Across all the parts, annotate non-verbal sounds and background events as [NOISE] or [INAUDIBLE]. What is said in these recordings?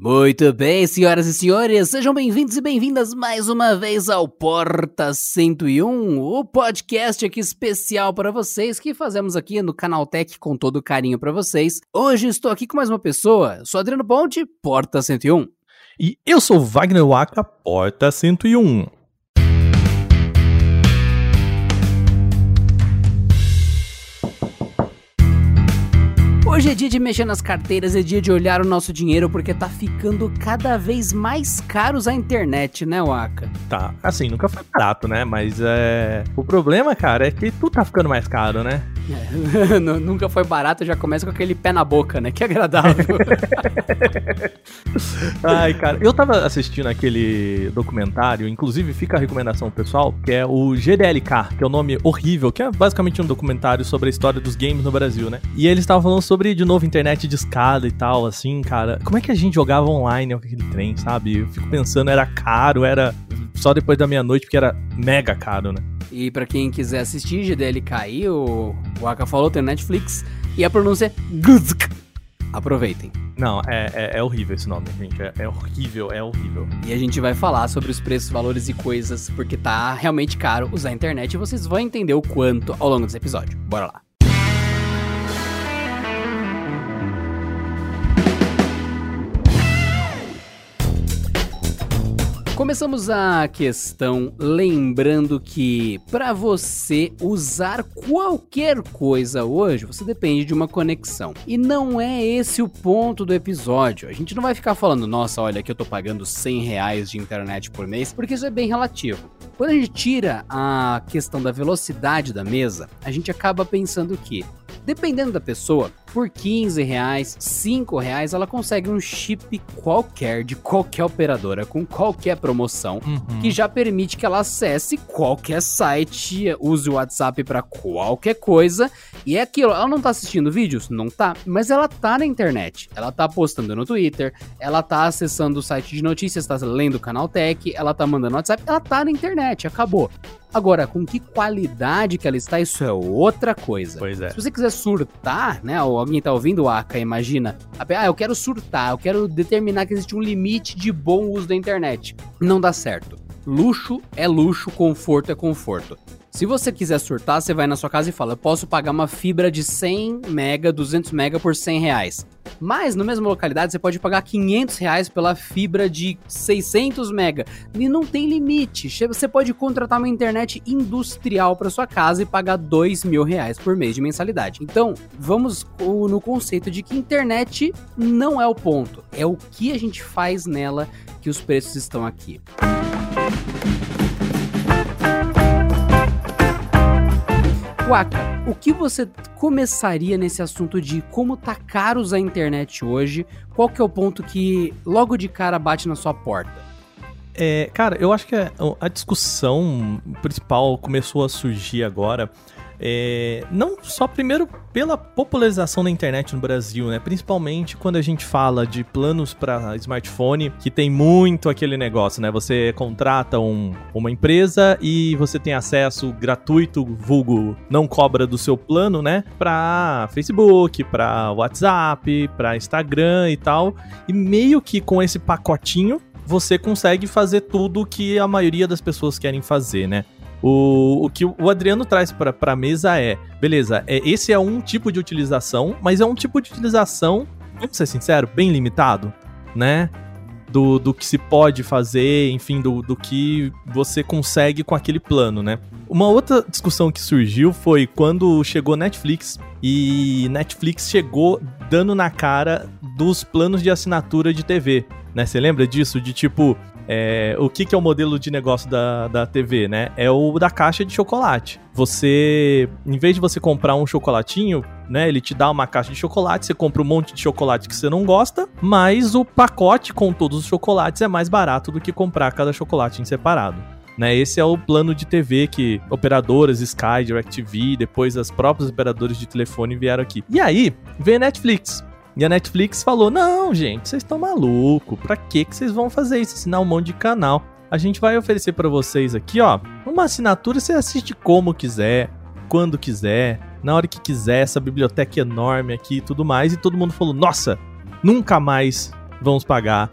Muito bem, senhoras e senhores, sejam bem-vindos e bem-vindas mais uma vez ao Porta 101, o podcast aqui especial para vocês que fazemos aqui no Canal Tech com todo carinho para vocês. Hoje estou aqui com mais uma pessoa, sou Adriano Ponte, Porta 101. E eu sou Wagner Waka, Porta 101. Hoje é dia de mexer nas carteiras, é dia de olhar o nosso dinheiro, porque tá ficando cada vez mais caros a internet, né, Waka? Tá, assim, nunca foi barato, né? Mas é. O problema, cara, é que tudo tá ficando mais caro, né? É, [LAUGHS] nunca foi barato, já começa com aquele pé na boca, né? Que agradável. [LAUGHS] Ai, cara, eu tava assistindo aquele documentário, inclusive fica a recomendação pessoal, que é o GDLK, que é o um nome horrível, que é basicamente um documentário sobre a história dos games no Brasil, né? E eles estavam falando sobre, de novo, internet de escada e tal, assim, cara. Como é que a gente jogava online aquele trem, sabe? Eu fico pensando, era caro, era só depois da meia-noite, porque era mega caro, né? E para quem quiser assistir GDLK, o, o Aka falou, tem Netflix, e a pronúncia é Guzk. Aproveitem. Não, é, é, é, horrível esse nome, gente. É, é, horrível, é horrível. E a gente vai falar sobre os preços, valores e coisas, porque tá realmente caro usar a internet e vocês vão entender o quanto ao longo desse episódio. Bora lá. Começamos a questão lembrando que para você usar qualquer coisa hoje, você depende de uma conexão. E não é esse o ponto do episódio. A gente não vai ficar falando, nossa, olha que eu tô pagando 100 reais de internet por mês, porque isso é bem relativo. Quando a gente tira a questão da velocidade da mesa, a gente acaba pensando que Dependendo da pessoa, por 15 reais, 5 reais, ela consegue um chip qualquer de qualquer operadora com qualquer promoção uhum. que já permite que ela acesse qualquer site, use o WhatsApp para qualquer coisa. E é aquilo, ela não tá assistindo vídeos? Não tá, mas ela tá na internet. Ela tá postando no Twitter, ela tá acessando o site de notícias, tá lendo o canal Tech, ela tá mandando WhatsApp, ela tá na internet, acabou. Agora, com que qualidade que ela está, isso é outra coisa. Pois é. Se você quiser surtar, né? Ou alguém tá ouvindo o Aka, imagina. Ah, eu quero surtar, eu quero determinar que existe um limite de bom uso da internet. Não dá certo. Luxo é luxo, conforto é conforto. Se você quiser surtar, você vai na sua casa e fala: eu posso pagar uma fibra de 100 mega, 200 mega por 100 reais. Mas na mesma localidade você pode pagar 500 reais pela fibra de 600 mega e não tem limite. Você pode contratar uma internet industrial para sua casa e pagar 2 mil reais por mês de mensalidade. Então vamos no conceito de que internet não é o ponto, é o que a gente faz nela que os preços estão aqui. Waka, o que você começaria nesse assunto de como tá caros a internet hoje? Qual que é o ponto que logo de cara bate na sua porta? É, cara, eu acho que a, a discussão principal começou a surgir agora é, não só primeiro pela popularização da internet no Brasil, né? Principalmente quando a gente fala de planos para smartphone, que tem muito aquele negócio, né? Você contrata um, uma empresa e você tem acesso gratuito, vulgo não cobra do seu plano, né? Para Facebook, para WhatsApp, para Instagram e tal. E meio que com esse pacotinho você consegue fazer tudo que a maioria das pessoas querem fazer, né? O, o que o Adriano traz para a mesa é, beleza, é, esse é um tipo de utilização, mas é um tipo de utilização, vamos ser sincero, bem limitado, né? Do, do que se pode fazer, enfim, do, do que você consegue com aquele plano, né? Uma outra discussão que surgiu foi quando chegou Netflix e Netflix chegou dando na cara dos planos de assinatura de TV, né? Você lembra disso? De tipo, é, o que, que é o modelo de negócio da, da TV, né? É o da caixa de chocolate. Você, em vez de você comprar um chocolatinho, né? Ele te dá uma caixa de chocolate, você compra um monte de chocolate que você não gosta, mas o pacote com todos os chocolates é mais barato do que comprar cada chocolate em separado. Né, esse é o plano de TV que operadoras, Sky, DirecTV, depois as próprias operadoras de telefone vieram aqui. E aí, vem Netflix. E a Netflix falou: não, gente, vocês estão malucos. Pra que vocês vão fazer isso? Assinar um monte de canal. A gente vai oferecer para vocês aqui, ó, uma assinatura. Você assiste como quiser, quando quiser, na hora que quiser. Essa biblioteca enorme aqui e tudo mais. E todo mundo falou: nossa, nunca mais vamos pagar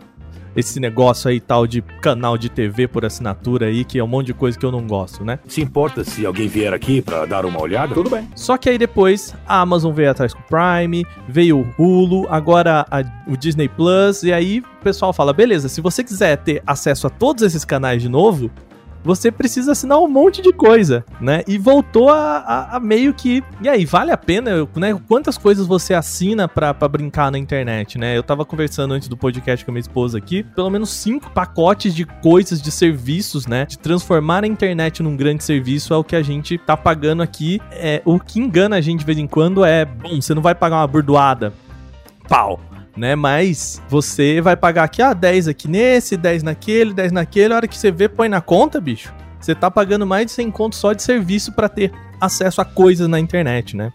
esse negócio aí tal de canal de TV por assinatura aí, que é um monte de coisa que eu não gosto, né? Se importa se alguém vier aqui pra dar uma olhada? Tudo bem. Só que aí depois a Amazon veio atrás com o Prime, veio o Hulu, agora a, o Disney Plus, e aí o pessoal fala: beleza, se você quiser ter acesso a todos esses canais de novo, você precisa assinar um monte de coisa, né? E voltou a, a, a meio que. E aí, vale a pena, né? Quantas coisas você assina pra, pra brincar na internet, né? Eu tava conversando antes do podcast com a minha esposa aqui, pelo menos cinco pacotes de coisas, de serviços, né? De transformar a internet num grande serviço é o que a gente tá pagando aqui. É, o que engana a gente de vez em quando é, bom, você não vai pagar uma burdoada. Pau né? Mas você vai pagar aqui, ah, 10 aqui nesse, 10 naquele, 10 naquele. A hora que você vê, põe na conta, bicho. Você tá pagando mais de 100 conto só de serviço para ter acesso a coisas na internet, né?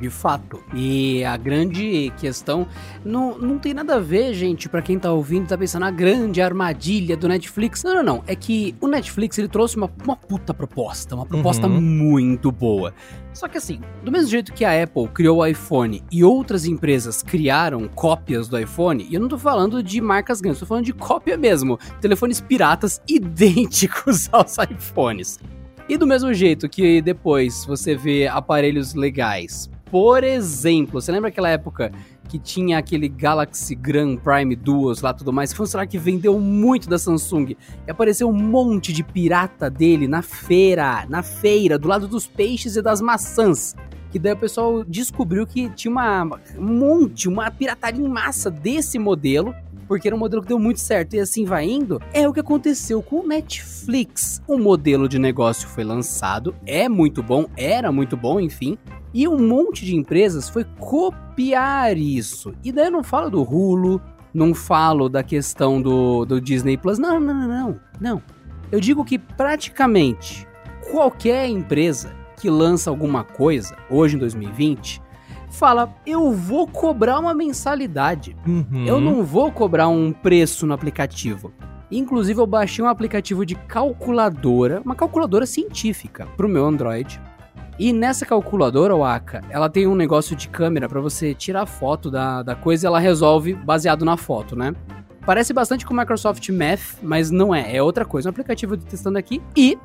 De fato. E a grande questão não, não tem nada a ver, gente, para quem tá ouvindo, tá pensando a grande armadilha do Netflix. Não, não, não. É que o Netflix ele trouxe uma, uma puta proposta, uma proposta uhum. muito boa. Só que assim, do mesmo jeito que a Apple criou o iPhone e outras empresas criaram cópias do iPhone, e eu não tô falando de marcas grandes, tô falando de cópia mesmo. Telefones piratas [LAUGHS] idênticos aos iPhones. E do mesmo jeito que depois você vê aparelhos legais por exemplo, você lembra aquela época que tinha aquele Galaxy Grand Prime Duos lá tudo mais? Foi um celular que vendeu muito da Samsung. E apareceu um monte de pirata dele na feira, na feira, do lado dos peixes e das maçãs. Que daí o pessoal descobriu que tinha uma, um monte, uma pirataria em massa desse modelo porque era um modelo que deu muito certo e assim vai indo, é o que aconteceu com o Netflix. O modelo de negócio foi lançado, é muito bom, era muito bom, enfim, e um monte de empresas foi copiar isso. E daí eu não falo do Hulu, não falo da questão do, do Disney Plus. Não, não, não, não. Não. Eu digo que praticamente qualquer empresa que lança alguma coisa, hoje em 2020, fala: eu vou cobrar uma mensalidade. Uhum. Eu não vou cobrar um preço no aplicativo. Inclusive, eu baixei um aplicativo de calculadora, uma calculadora científica, para o meu Android. E nessa calculadora, Waka, ela tem um negócio de câmera para você tirar foto da, da coisa e ela resolve baseado na foto, né? Parece bastante com o Microsoft Math, mas não é, é outra coisa. Um aplicativo de testando aqui e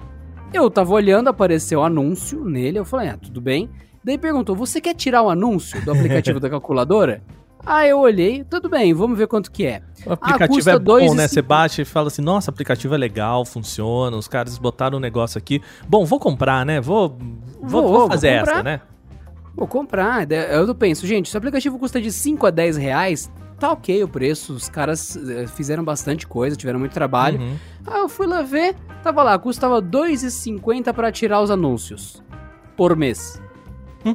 eu tava olhando, apareceu um anúncio nele, eu falei, ah, tudo bem. Daí perguntou, você quer tirar o anúncio do aplicativo da calculadora? [LAUGHS] Aí eu olhei, tudo bem, vamos ver quanto que é. O aplicativo ah, é bom, né? Você baixa e fala assim, nossa, o aplicativo é legal, funciona, os caras botaram um negócio aqui. Bom, vou comprar, né? Vou, vou, vou fazer vou essa, né? Vou comprar. Eu penso, gente, se o aplicativo custa de 5 a 10 reais, tá ok o preço. Os caras eh, fizeram bastante coisa, tiveram muito trabalho. Uhum. Aí eu fui lá ver, tava lá, custava 2,50 para tirar os anúncios. Por mês. [LAUGHS]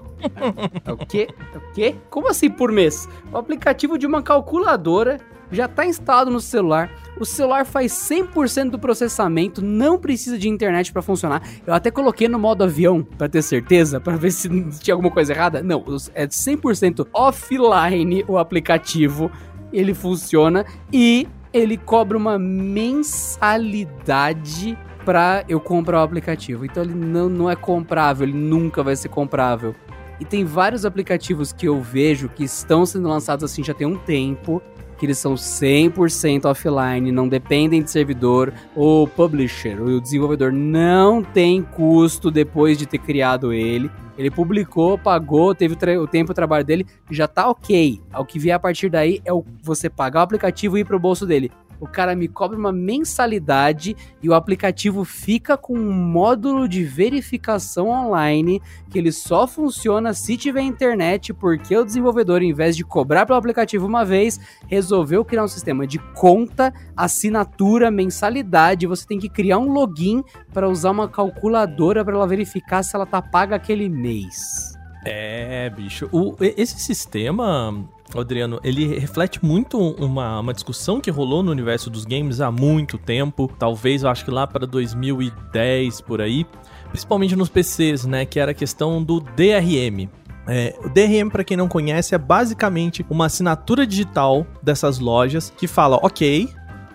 É o quê? É o quê? Como assim por mês? O aplicativo de uma calculadora já está instalado no celular. O celular faz 100% do processamento, não precisa de internet para funcionar. Eu até coloquei no modo avião para ter certeza, para ver se [LAUGHS] tinha alguma coisa errada. Não, é 100% offline o aplicativo. Ele funciona e ele cobra uma mensalidade pra eu comprar o aplicativo. Então ele não, não é comprável, ele nunca vai ser comprável. E tem vários aplicativos que eu vejo que estão sendo lançados assim já tem um tempo, que eles são 100% offline, não dependem de servidor. O publisher, o desenvolvedor, não tem custo depois de ter criado ele. Ele publicou, pagou, teve o, o tempo o trabalho dele, já tá ok. O que vier a partir daí é o, você pagar o aplicativo e ir pro bolso dele o cara me cobra uma mensalidade e o aplicativo fica com um módulo de verificação online que ele só funciona se tiver internet, porque o desenvolvedor, em vez de cobrar pelo aplicativo uma vez, resolveu criar um sistema de conta, assinatura, mensalidade. Você tem que criar um login para usar uma calculadora para ela verificar se ela tá paga aquele mês. É, bicho. O, esse sistema Adriano, ele reflete muito uma, uma discussão que rolou no universo dos games há muito tempo, talvez eu acho que lá para 2010 por aí, principalmente nos PCs, né, que era a questão do DRM. É, o DRM, para quem não conhece, é basicamente uma assinatura digital dessas lojas que fala, ok,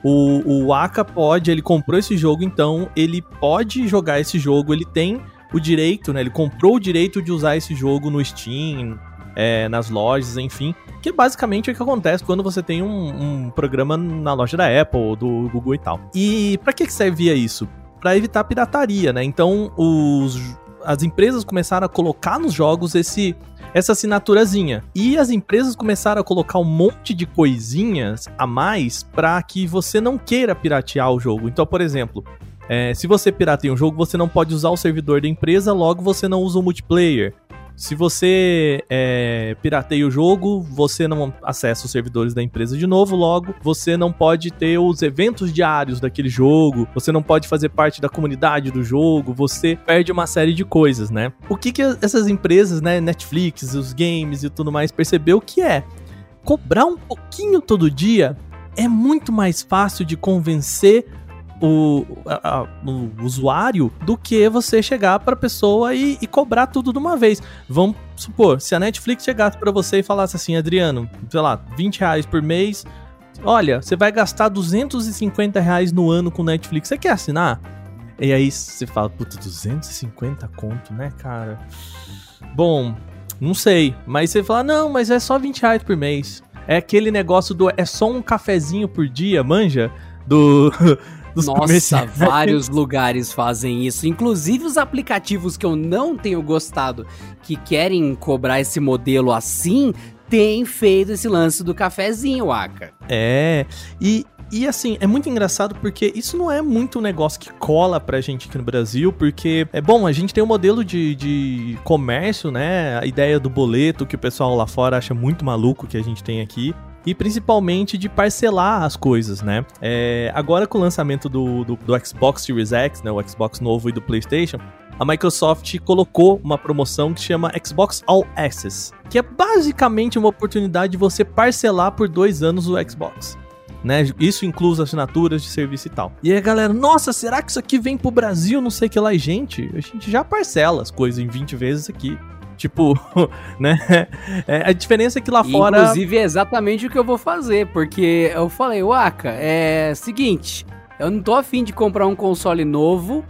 o, o Aka pode, ele comprou esse jogo, então ele pode jogar esse jogo, ele tem o direito, né? Ele comprou o direito de usar esse jogo no Steam, é, nas lojas, enfim. Que é basicamente o que acontece quando você tem um, um programa na loja da Apple, do Google e tal. E para que, que servia isso? Para evitar pirataria, né? Então os, as empresas começaram a colocar nos jogos esse essa assinaturazinha. E as empresas começaram a colocar um monte de coisinhas a mais para que você não queira piratear o jogo. Então, por exemplo, é, se você pirateia um jogo, você não pode usar o servidor da empresa, logo você não usa o multiplayer. Se você é, pirateia o jogo, você não acessa os servidores da empresa de novo, logo você não pode ter os eventos diários daquele jogo, você não pode fazer parte da comunidade do jogo, você perde uma série de coisas, né? O que, que essas empresas, né, Netflix, os games e tudo mais, percebeu que é cobrar um pouquinho todo dia é muito mais fácil de convencer o, a, o usuário do que você chegar pra pessoa e, e, cobrar tudo de uma vez. Vamos supor, se a Netflix chegasse para você e falasse assim, Adriano, sei lá, 20 reais por mês, olha, você vai gastar 250 reais no ano com Netflix, você quer assinar? E aí você fala, puta, 250 conto, né, cara? Bom, não sei, mas você fala, não, mas é só 20 reais por mês. É aquele negócio do é só um cafezinho por dia, manja? Do [LAUGHS] dos Nossa, [LAUGHS] vários lugares fazem isso. Inclusive os aplicativos que eu não tenho gostado, que querem cobrar esse modelo assim, têm feito esse lance do cafezinho, Aka. É, e, e assim, é muito engraçado porque isso não é muito um negócio que cola pra gente aqui no Brasil, porque é bom, a gente tem um modelo de, de comércio, né? A ideia do boleto que o pessoal lá fora acha muito maluco que a gente tem aqui e principalmente de parcelar as coisas, né? É, agora com o lançamento do, do, do Xbox Series X, né, o Xbox novo e do PlayStation, a Microsoft colocou uma promoção que chama Xbox All Access, que é basicamente uma oportunidade de você parcelar por dois anos o Xbox. Né? Isso inclui as assinaturas de serviço e tal. E aí, galera, nossa, será que isso aqui vem pro Brasil? Não sei o que lá. Gente, a gente já parcela as coisas em 20 vezes aqui. Tipo, [LAUGHS] né? É, a diferença é que lá fora. Inclusive, é exatamente o que eu vou fazer, porque eu falei, Waka, é seguinte. Eu não tô afim de comprar um console novo,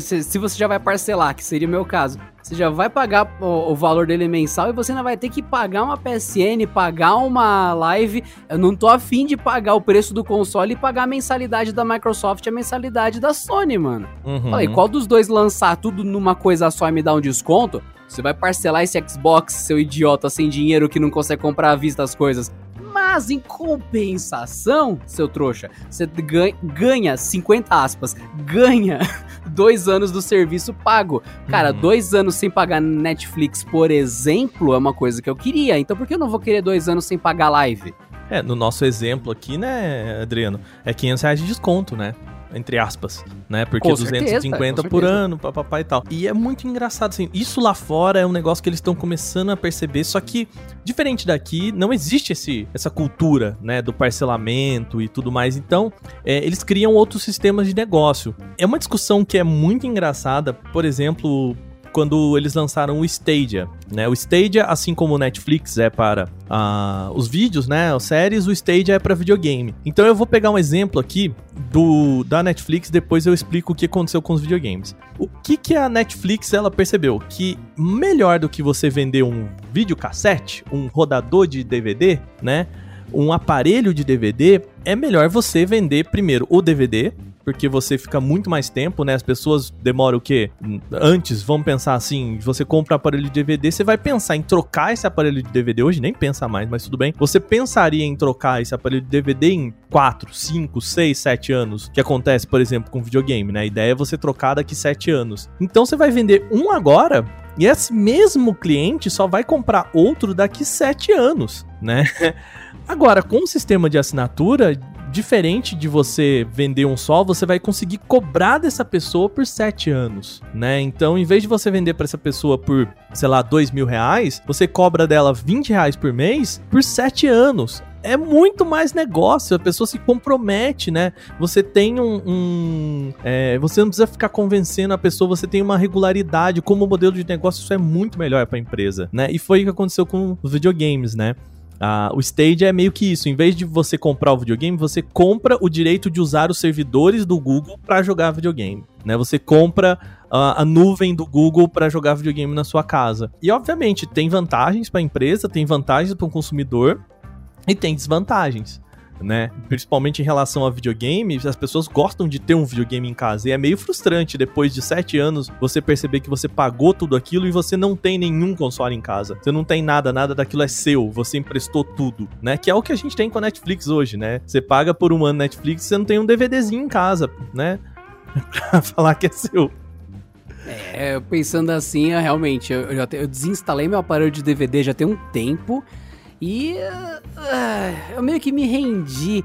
se você já vai parcelar, que seria o meu caso. Você já vai pagar o, o, valor dele mensal e você ainda vai ter que pagar uma PSN, pagar uma live. Eu não tô afim de pagar o preço do console e pagar a mensalidade da Microsoft e a mensalidade da Sony, mano. Uhum. Falei, qual dos dois lançar tudo numa coisa só e me dar um desconto? Você vai parcelar esse Xbox, seu idiota sem dinheiro que não consegue comprar à vista as coisas. Mas em compensação, seu trouxa, você ganha, 50 aspas, ganha [LAUGHS] dois anos do serviço pago. Cara, uhum. dois anos sem pagar Netflix, por exemplo, é uma coisa que eu queria. Então por que eu não vou querer dois anos sem pagar live? É, no nosso exemplo aqui, né, Adriano, é 500 reais de desconto, né? Entre aspas, né? Porque com 250 certeza, por ano, papapá e tal. E é muito engraçado, assim, isso lá fora é um negócio que eles estão começando a perceber, só que, diferente daqui, não existe esse, essa cultura, né, do parcelamento e tudo mais. Então, é, eles criam outros sistemas de negócio. É uma discussão que é muito engraçada, por exemplo, quando eles lançaram o Stadia, né? O Stadia, assim como o Netflix é para uh, os vídeos, né? As séries, o Stadia é para videogame. Então eu vou pegar um exemplo aqui do da Netflix, depois eu explico o que aconteceu com os videogames. O que que a Netflix ela percebeu que melhor do que você vender um videocassete, um rodador de DVD, né? Um aparelho de DVD, é melhor você vender primeiro o DVD, porque você fica muito mais tempo, né? As pessoas demoram o quê? Antes, vamos pensar assim, você compra um aparelho de DVD, você vai pensar em trocar esse aparelho de DVD hoje, nem pensa mais, mas tudo bem. Você pensaria em trocar esse aparelho de DVD em 4, 5, 6, 7 anos, que acontece, por exemplo, com videogame, né? A ideia é você trocar daqui 7 anos. Então você vai vender um agora, e esse mesmo cliente só vai comprar outro daqui 7 anos, né? [LAUGHS] Agora, com o sistema de assinatura, diferente de você vender um só, você vai conseguir cobrar dessa pessoa por 7 anos, né? Então, em vez de você vender para essa pessoa por, sei lá, 2 mil reais, você cobra dela 20 reais por mês por 7 anos é muito mais negócio, a pessoa se compromete, né? Você tem um. um é, você não precisa ficar convencendo a pessoa, você tem uma regularidade. Como modelo de negócio, isso é muito melhor para a empresa, né? E foi o que aconteceu com os videogames, né? Ah, o Stage é meio que isso. Em vez de você comprar o videogame, você compra o direito de usar os servidores do Google para jogar videogame. Né? Você compra uh, a nuvem do Google para jogar videogame na sua casa. E obviamente tem vantagens para a empresa, tem vantagens para o consumidor e tem desvantagens né? Principalmente em relação a videogame, as pessoas gostam de ter um videogame em casa. E é meio frustrante depois de sete anos você perceber que você pagou tudo aquilo e você não tem nenhum console em casa. Você não tem nada, nada daquilo é seu. Você emprestou tudo, né? Que é o que a gente tem com a Netflix hoje, né? Você paga por um ano Netflix e você não tem um DVDzinho em casa, né? [LAUGHS] pra falar que é seu. É, pensando assim, realmente, eu, já te, eu desinstalei meu aparelho de DVD já tem um tempo. E uh, eu meio que me rendi.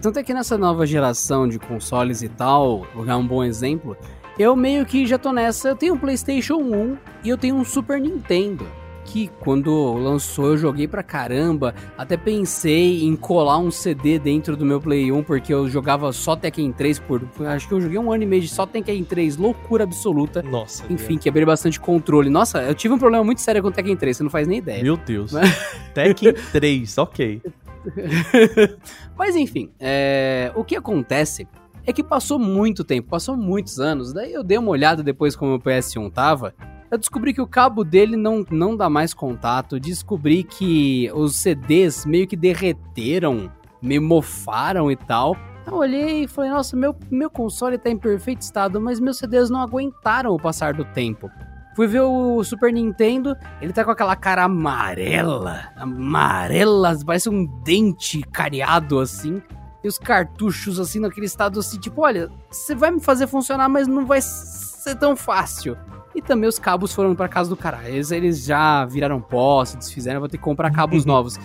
Tanto é que nessa nova geração de consoles e tal, vou dar um bom exemplo, eu meio que já tô nessa. Eu tenho um PlayStation 1 e eu tenho um Super Nintendo que quando lançou eu joguei pra caramba. Até pensei em colar um CD dentro do meu Play 1, porque eu jogava só Tekken 3 por. Acho que eu joguei um ano e meio de só Tekken 3, loucura absoluta. Nossa. Enfim, Deus. quebrei bastante controle. Nossa, eu tive um problema muito sério com o Tekken 3, você não faz nem ideia. Meu Deus. [LAUGHS] Tekken 3, ok. [LAUGHS] Mas enfim, é... o que acontece é que passou muito tempo, passou muitos anos. Daí eu dei uma olhada depois como o PS1 tava. Eu descobri que o cabo dele não, não dá mais contato. Descobri que os CDs meio que derreteram, me mofaram e tal. Eu olhei e falei, nossa, meu, meu console tá em perfeito estado, mas meus CDs não aguentaram o passar do tempo. Fui ver o Super Nintendo, ele tá com aquela cara amarela, amarela, parece um dente cariado assim. E os cartuchos assim naquele estado assim, tipo, olha, você vai me fazer funcionar, mas não vai ser tão fácil. E também os cabos foram para casa do cara. Eles, eles já viraram pó, se desfizeram, vou ter que comprar cabos novos.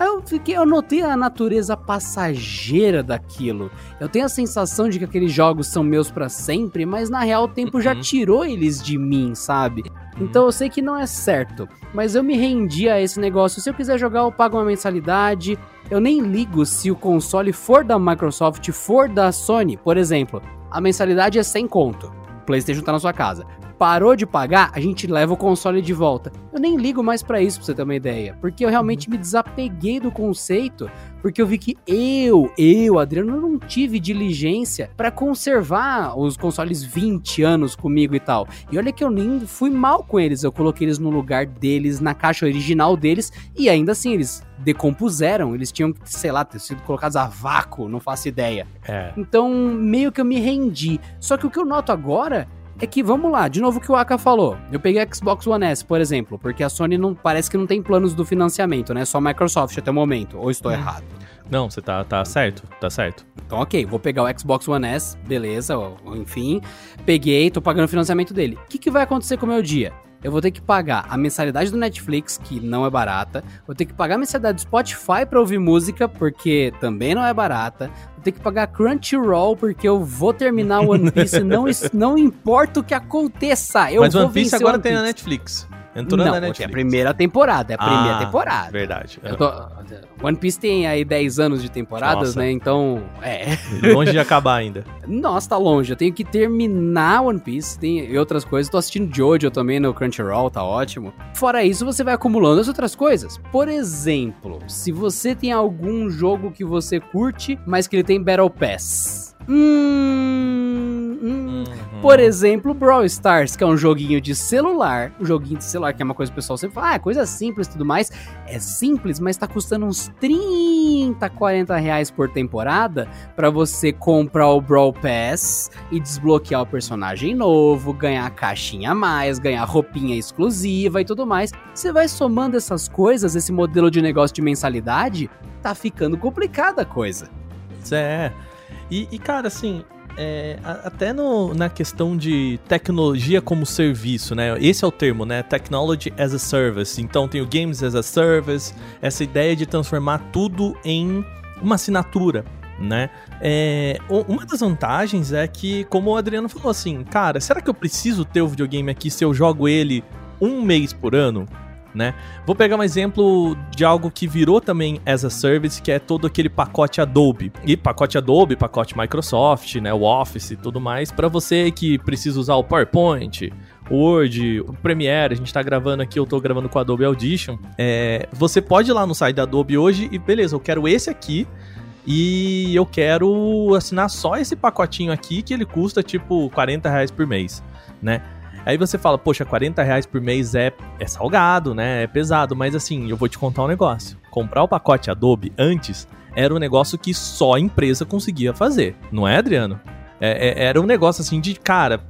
Aí eu fiquei, eu notei a natureza passageira daquilo. Eu tenho a sensação de que aqueles jogos são meus para sempre, mas na real o tempo uhum. já tirou eles de mim, sabe? Uhum. Então eu sei que não é certo, mas eu me rendi a esse negócio. Se eu quiser jogar, eu pago uma mensalidade. Eu nem ligo se o console for da Microsoft, for da Sony, por exemplo. A mensalidade é sem conto. O PlayStation tá na sua casa parou de pagar, a gente leva o console de volta. Eu nem ligo mais para isso, pra você ter uma ideia. Porque eu realmente me desapeguei do conceito, porque eu vi que eu, eu, Adriano, não tive diligência para conservar os consoles 20 anos comigo e tal. E olha que eu nem fui mal com eles, eu coloquei eles no lugar deles, na caixa original deles, e ainda assim eles decompuseram, eles tinham que, sei lá, ter sido colocados a vácuo, não faço ideia. É. Então, meio que eu me rendi. Só que o que eu noto agora é que, vamos lá, de novo o que o Aka falou. Eu peguei a Xbox One S, por exemplo, porque a Sony não parece que não tem planos do financiamento, né? Só a Microsoft até o momento. Ou estou hum. errado? Não, você tá, tá certo, tá certo. Então, ok, vou pegar o Xbox One S, beleza, enfim. Peguei, tô pagando o financiamento dele. O que, que vai acontecer com o meu dia? Eu vou ter que pagar a mensalidade do Netflix, que não é barata, vou ter que pagar a mensalidade do Spotify para ouvir música, porque também não é barata, vou ter que pagar Crunchyroll, porque eu vou terminar o One Piece, não, não importa o que aconteça, eu Mas vou One Piece agora One Piece. tem na Netflix. Entrou não, na Netflix. É a primeira temporada, é a primeira ah, temporada. Verdade. Tô, One Piece tem aí 10 anos de temporadas, Nossa. né? Então, é. [LAUGHS] Longe de acabar ainda. Nossa, tá longe. Eu tenho que terminar One Piece tem, e outras coisas. Tô assistindo Jojo também no Crunchyroll, tá ótimo. Fora isso, você vai acumulando as outras coisas. Por exemplo, se você tem algum jogo que você curte, mas que ele tem Battle Pass. Hum, hum. Uhum. Por exemplo, Brawl Stars, que é um joguinho de celular. Um joguinho de celular, que é uma coisa que o pessoal sempre fala, ah, é coisa simples e tudo mais. É simples, mas tá custando uns 30, 40 reais por temporada para você comprar o Brawl Pass e desbloquear o personagem novo, ganhar caixinha a mais, ganhar roupinha exclusiva e tudo mais. Você vai somando essas coisas, esse modelo de negócio de mensalidade, tá ficando complicada a coisa. É. E, e cara, assim, é, até no, na questão de tecnologia como serviço, né? Esse é o termo, né? Technology as a Service. Então tem o Games as a Service, essa ideia de transformar tudo em uma assinatura, né? É, uma das vantagens é que, como o Adriano falou assim, cara, será que eu preciso ter o videogame aqui se eu jogo ele um mês por ano? Né? Vou pegar um exemplo de algo que virou também as a service, que é todo aquele pacote Adobe. E pacote Adobe, pacote Microsoft, né, o Office e tudo mais, para você que precisa usar o PowerPoint, Word, o Premiere, a gente tá gravando aqui, eu tô gravando com o Adobe Audition. É, você pode ir lá no site da Adobe hoje e beleza, eu quero esse aqui e eu quero assinar só esse pacotinho aqui que ele custa tipo 40 reais por mês, né? Aí você fala, poxa, 40 reais por mês é, é salgado, né? É pesado, mas assim, eu vou te contar um negócio. Comprar o pacote Adobe antes era um negócio que só a empresa conseguia fazer, não é, Adriano? É, é, era um negócio assim de, cara,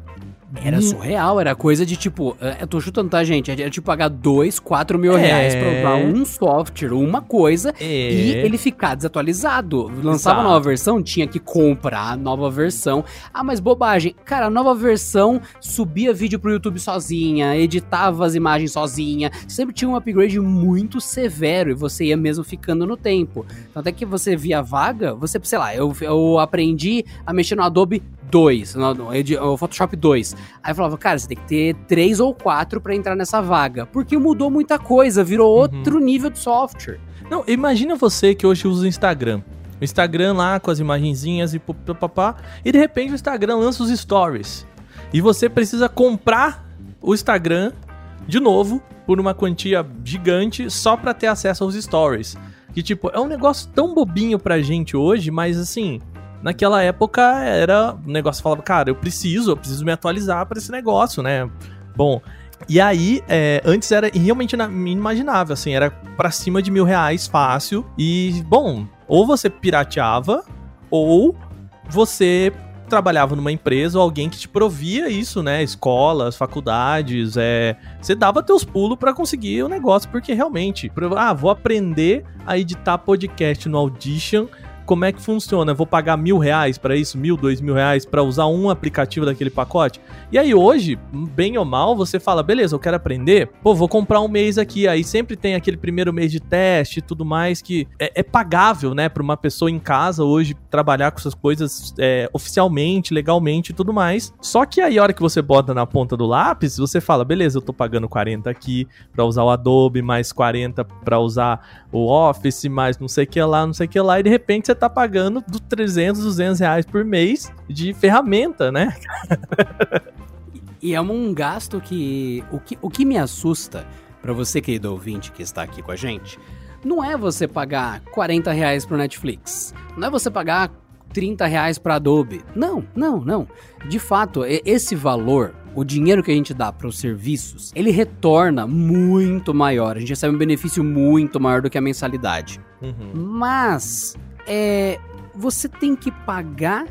era hum. surreal, era coisa de tipo, eh, eu tô chutando, tá, gente? Era tipo pagar 2, 4 mil é. reais pra usar um software, uma coisa, é. e ele ficar desatualizado. Lançava Exato. nova versão, tinha que comprar a nova versão. Ah, mas bobagem. Cara, a nova versão subia vídeo pro YouTube sozinha, editava as imagens sozinha. Sempre tinha um upgrade muito severo e você ia mesmo ficando no tempo. Então, até que você via vaga, você, sei lá, eu, eu aprendi a mexer no Adobe 2, no, no, no Photoshop 2. Aí eu falava, cara, você tem que ter 3 ou 4 para entrar nessa vaga. Porque mudou muita coisa, virou uhum. outro nível de software. Não, imagina você que hoje usa o Instagram. O Instagram lá com as imagenzinhas e papapá. E de repente o Instagram lança os stories. E você precisa comprar o Instagram de novo por uma quantia gigante só para ter acesso aos stories. Que tipo, é um negócio tão bobinho pra gente hoje, mas assim, naquela época era. O negócio falava, cara, eu preciso, eu preciso me atualizar para esse negócio, né? Bom. E aí, é, antes era realmente inimaginável, assim, era para cima de mil reais fácil. E, bom, ou você pirateava, ou você trabalhava numa empresa ou alguém que te provia isso, né? Escolas, faculdades, é... você dava teus pulos para conseguir o negócio, porque realmente, ah, vou aprender a editar podcast no Audition como é que funciona? Eu vou pagar mil reais para isso, mil, dois mil reais para usar um aplicativo daquele pacote? E aí hoje, bem ou mal, você fala, beleza, eu quero aprender, pô, vou comprar um mês aqui. Aí sempre tem aquele primeiro mês de teste e tudo mais que é, é pagável, né, para uma pessoa em casa hoje trabalhar com essas coisas é, oficialmente, legalmente e tudo mais. Só que aí a hora que você bota na ponta do lápis, você fala, beleza, eu tô pagando 40 aqui para usar o Adobe, mais 40 para usar o Office, mais não sei o que lá, não sei o que lá, e de repente você tá pagando dos 300, 200 reais por mês de ferramenta, né? e é um gasto que o que, o que me assusta, para você, querido ouvinte que está aqui com a gente, não é você pagar 40 reais pro Netflix, não é você pagar 30 reais para Adobe. Não, não, não. De fato, esse valor, o dinheiro que a gente dá para os serviços, ele retorna muito maior. A gente recebe um benefício muito maior do que a mensalidade. Uhum. Mas é, você tem que pagar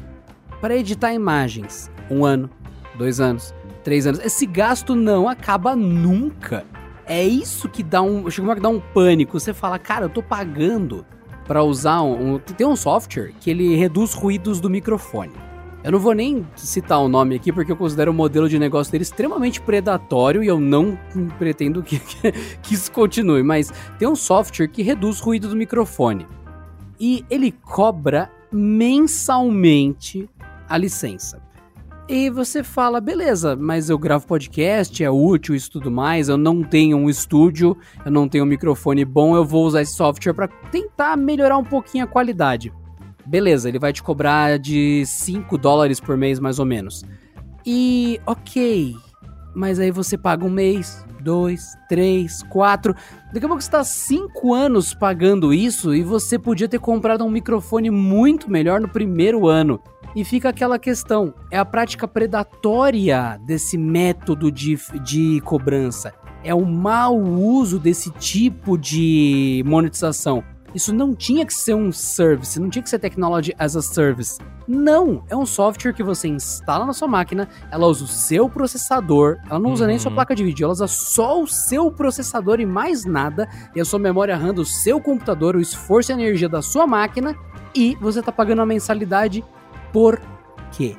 para editar imagens. Um ano, dois anos, três anos. Esse gasto não acaba nunca. É isso que dá um. Chega que dá um pânico. Você fala, cara, eu tô pagando para usar um, um. Tem um software que ele reduz ruídos do microfone. Eu não vou nem citar o nome aqui porque eu considero o modelo de negócio dele extremamente predatório e eu não pretendo que, [LAUGHS] que isso continue. Mas tem um software que reduz ruído do microfone e ele cobra mensalmente a licença. E você fala, beleza, mas eu gravo podcast, é útil isso tudo mais, eu não tenho um estúdio, eu não tenho um microfone bom, eu vou usar esse software para tentar melhorar um pouquinho a qualidade. Beleza, ele vai te cobrar de 5 dólares por mês mais ou menos. E ok, mas aí você paga um mês, dois, três, quatro. Daqui a pouco você está cinco anos pagando isso e você podia ter comprado um microfone muito melhor no primeiro ano. E fica aquela questão: é a prática predatória desse método de, de cobrança. É o mau uso desse tipo de monetização. Isso não tinha que ser um service, não tinha que ser technology as a service. Não, é um software que você instala na sua máquina, ela usa o seu processador, ela não usa nem sua uhum. placa de vídeo, ela usa só o seu processador e mais nada, e a sua memória RAM do seu computador, o esforço e a energia da sua máquina, e você tá pagando a mensalidade por quê?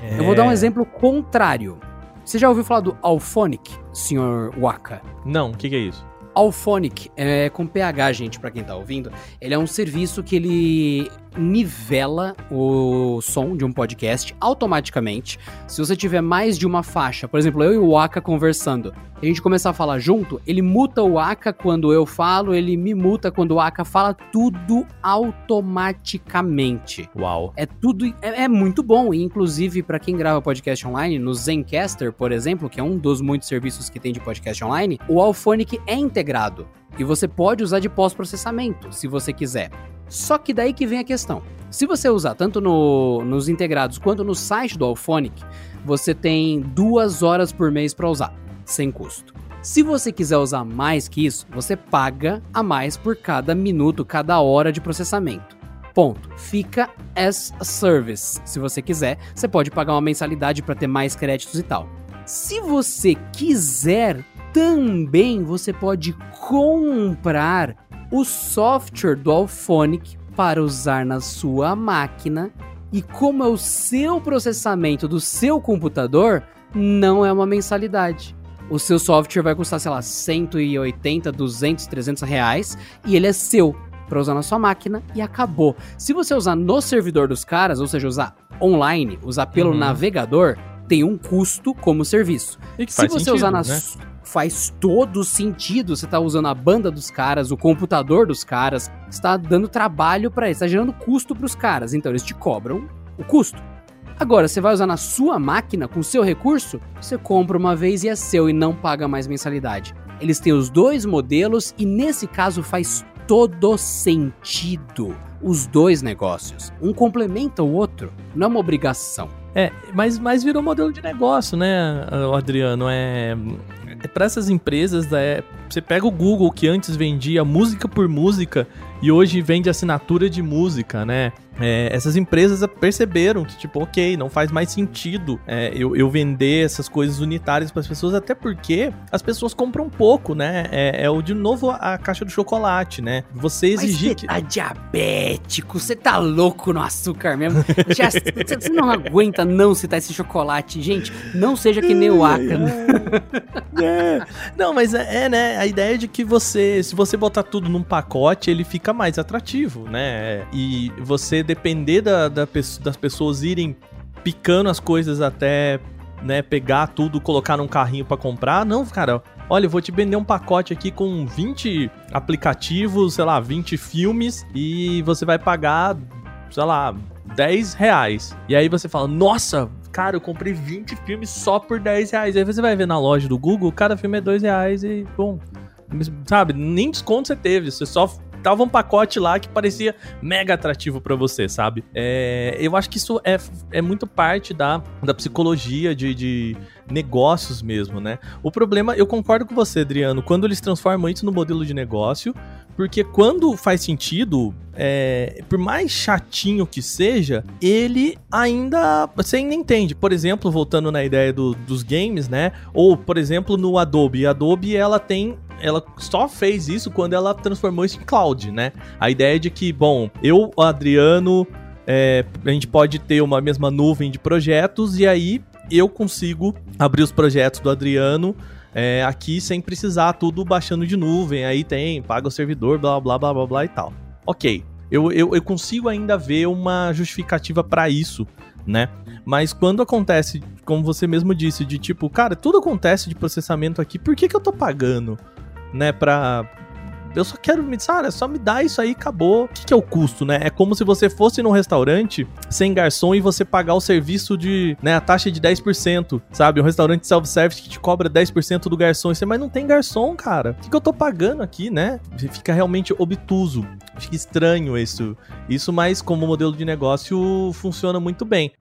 É... Eu vou dar um exemplo contrário. Você já ouviu falar do Alphonic, senhor Waka? Não, o que, que é isso? Alphonic, é com PH, gente, para quem tá ouvindo, ele é um serviço que ele nivela o som de um podcast automaticamente. Se você tiver mais de uma faixa, por exemplo, eu e o Aka conversando, a gente começar a falar junto, ele muta o Aka quando eu falo, ele me muta quando o Aka fala, tudo automaticamente. Uau. É tudo, é, é muito bom. E, inclusive, para quem grava podcast online, no Zencaster, por exemplo, que é um dos muitos serviços que tem de podcast online, o Alphonic é integrado. E você pode usar de pós-processamento, se você quiser. Só que daí que vem a questão. Se você usar tanto no, nos integrados quanto no site do Alphonic, você tem duas horas por mês para usar, sem custo. Se você quiser usar mais que isso, você paga a mais por cada minuto, cada hora de processamento. Ponto. Fica as service. Se você quiser, você pode pagar uma mensalidade para ter mais créditos e tal. Se você quiser também, você pode comprar o software do Alphonic para usar na sua máquina. E como é o seu processamento do seu computador, não é uma mensalidade. O seu software vai custar, sei lá, 180, 200, 300 reais e ele é seu para usar na sua máquina e acabou. Se você usar no servidor dos caras, ou seja, usar online, usar pelo Uhum. navegador, tem um custo como serviço. E que Se você sentido, usar na né? Faz todo sentido. Você tá usando a banda dos caras, o computador dos caras, está dando trabalho para eles, está gerando custo para os caras. Então eles te cobram o custo. Agora, você vai usar na sua máquina com seu recurso, você compra uma vez e é seu e não paga mais mensalidade. Eles têm os dois modelos e nesse caso faz todo sentido os dois negócios. Um complementa o outro, não é uma obrigação. É, mas, mas virou modelo de negócio, né, Adriano? É para essas empresas, é, você pega o Google que antes vendia música por música e hoje vende assinatura de música, né? É, essas empresas perceberam que, tipo, ok, não faz mais sentido é, eu, eu vender essas coisas unitárias para as pessoas, até porque as pessoas compram pouco, né? É, é o de novo a caixa do chocolate, né? Você exigir Mas que. você tá diabético, você tá louco no açúcar mesmo. Já- Você não aguenta não citar esse chocolate. Gente, não seja que nem o Aka. É. Não, mas é, é, né? A ideia de que você, se você botar tudo num pacote, ele fica mais atrativo, né? E você depender da, da das pessoas irem picando as coisas até, né, pegar tudo, colocar num carrinho pra comprar. Não, cara, olha, eu vou te vender um pacote aqui com 20 aplicativos, sei lá, 20 filmes e você vai pagar, sei lá, 10 reais. E aí você fala, nossa, cara, eu comprei 20 filmes só por 10 reais. Aí você vai ver na loja do Google, cada filme é 2 reais e, bom, sabe, nem desconto você teve, você só tava um pacote lá que parecia mega atrativo pra você, sabe? É, eu acho que isso é, é muito parte da, da psicologia de, de negócios mesmo, né? O problema, eu concordo com você, Adriano, quando eles transformam isso no modelo de negócio, porque quando faz sentido, é, por mais chatinho que seja, ele ainda. Você ainda entende. Por exemplo, voltando na ideia do- dos games, né? Ou, por exemplo, no Adobe. A Adobe ela tem. Ela só fez isso quando ela transformou isso em cloud, né? A ideia de que, bom, eu, Adriano, é, a gente pode ter uma mesma nuvem de projetos e aí eu consigo abrir os projetos do Adriano é, aqui sem precisar tudo baixando de nuvem. Aí tem, paga o servidor, blá blá blá blá blá e tal. Ok, eu, eu, eu consigo ainda ver uma justificativa pra isso, né? Mas quando acontece, como você mesmo disse, de tipo, cara, tudo acontece de processamento aqui, por que, que eu tô pagando, né? Pra. Eu só quero me. Sabe, só me dá isso aí acabou. O que, que é o custo, né? É como se você fosse num restaurante sem garçom e você pagar o serviço de. né, a taxa de 10%, sabe? Um restaurante self-service que te cobra 10% do garçom. Você, mas não tem garçom, cara. O que, que eu tô pagando aqui, né? Fica realmente obtuso. Fica estranho isso. Isso, mas como modelo de negócio funciona muito bem.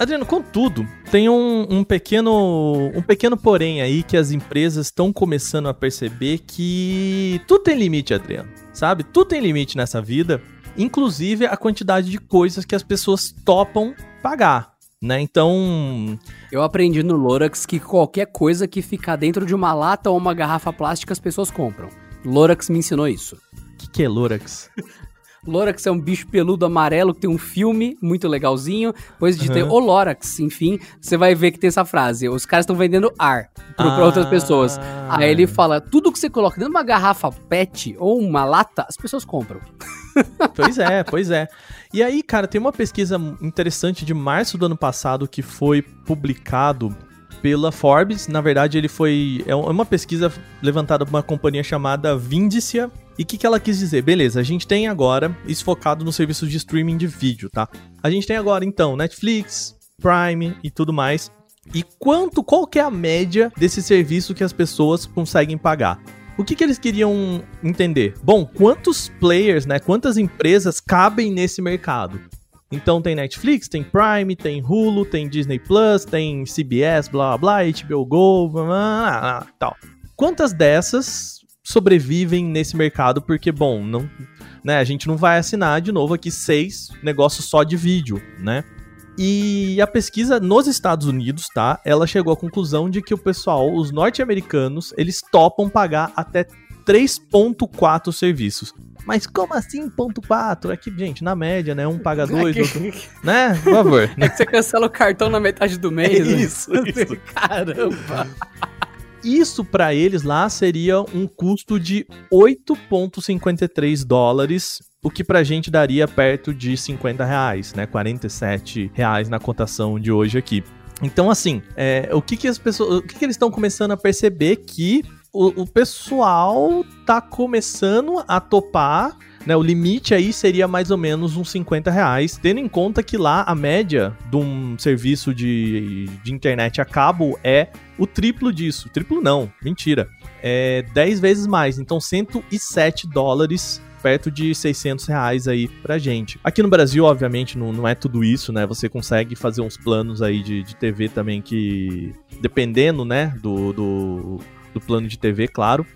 Adriano, contudo, tem um, um pequeno um pequeno porém aí que as empresas estão começando a perceber que tudo tem limite, Adriano. Sabe? Tudo tem limite nessa vida, inclusive a quantidade de coisas que as pessoas topam pagar, né? Então, Eu aprendi no Lorax que qualquer coisa que ficar dentro de uma lata ou uma garrafa plástica as pessoas compram. Lorax me ensinou isso. o que, que é Lorax? [LAUGHS] Lorax é um bicho peludo amarelo que tem um filme muito legalzinho. Depois de ter Uhum. o Lorax, enfim, você vai ver que tem essa frase. Os caras estão vendendo ar pro, pra outras Ah. pessoas. Aí ele fala: tudo que você coloca dentro de uma garrafa PET ou uma lata, as pessoas compram. [LAUGHS] Pois é, pois é. E aí, cara, tem uma pesquisa interessante de março do ano passado que foi publicado pela Forbes. Na verdade, ele foi. É uma pesquisa levantada por uma companhia chamada Vindicia. E o que, que ela quis dizer? Beleza, a gente tem agora isso focado nos serviços de streaming de vídeo, tá? A gente tem agora, então, Netflix, Prime e tudo mais. E quanto, qual que é a média desse serviço que as pessoas conseguem pagar? O que, que eles queriam entender? Bom, quantos players, né? Quantas empresas cabem nesse mercado? Então tem Netflix, tem Prime, tem Hulu, tem Disney Plus, tem CBS, blá blá, HBO Go, blá, blá, blá, tal. Quantas dessas sobrevivem nesse mercado? Porque, bom, não, né, a gente não vai assinar de novo aqui seis negócios só de vídeo, né? E a pesquisa nos Estados Unidos, tá? Ela chegou à conclusão de que o pessoal, os norte-americanos, eles topam pagar até 3.4 serviços. Mas como assim ponto 4? Aqui, gente, na média, né? Um paga dois, é, outro... que, Né? Por favor. [LAUGHS] é que você cancela o cartão na metade do mês. né? Isso, isso. [LAUGHS] Caramba. [LAUGHS] Isso pra eles lá seria um custo de 8,53 dólares, o que pra gente daria perto de 50 reais, né? 47 reais na cotação de hoje aqui. Então, assim, é, o que que as pessoas, o que que eles estão começando a perceber que o, o pessoal tá começando a topar né, o limite aí seria mais ou menos uns 50 reais, tendo em conta que lá a média de um serviço de, de internet a cabo é o triplo disso. Triplo não, mentira. É 10 vezes mais, então 107 dólares perto de 600 reais aí pra gente. Aqui no Brasil, obviamente, não, não é tudo isso, né? Você consegue fazer uns planos aí de, de TV também que, dependendo, né, do, do, do plano de TV, claro.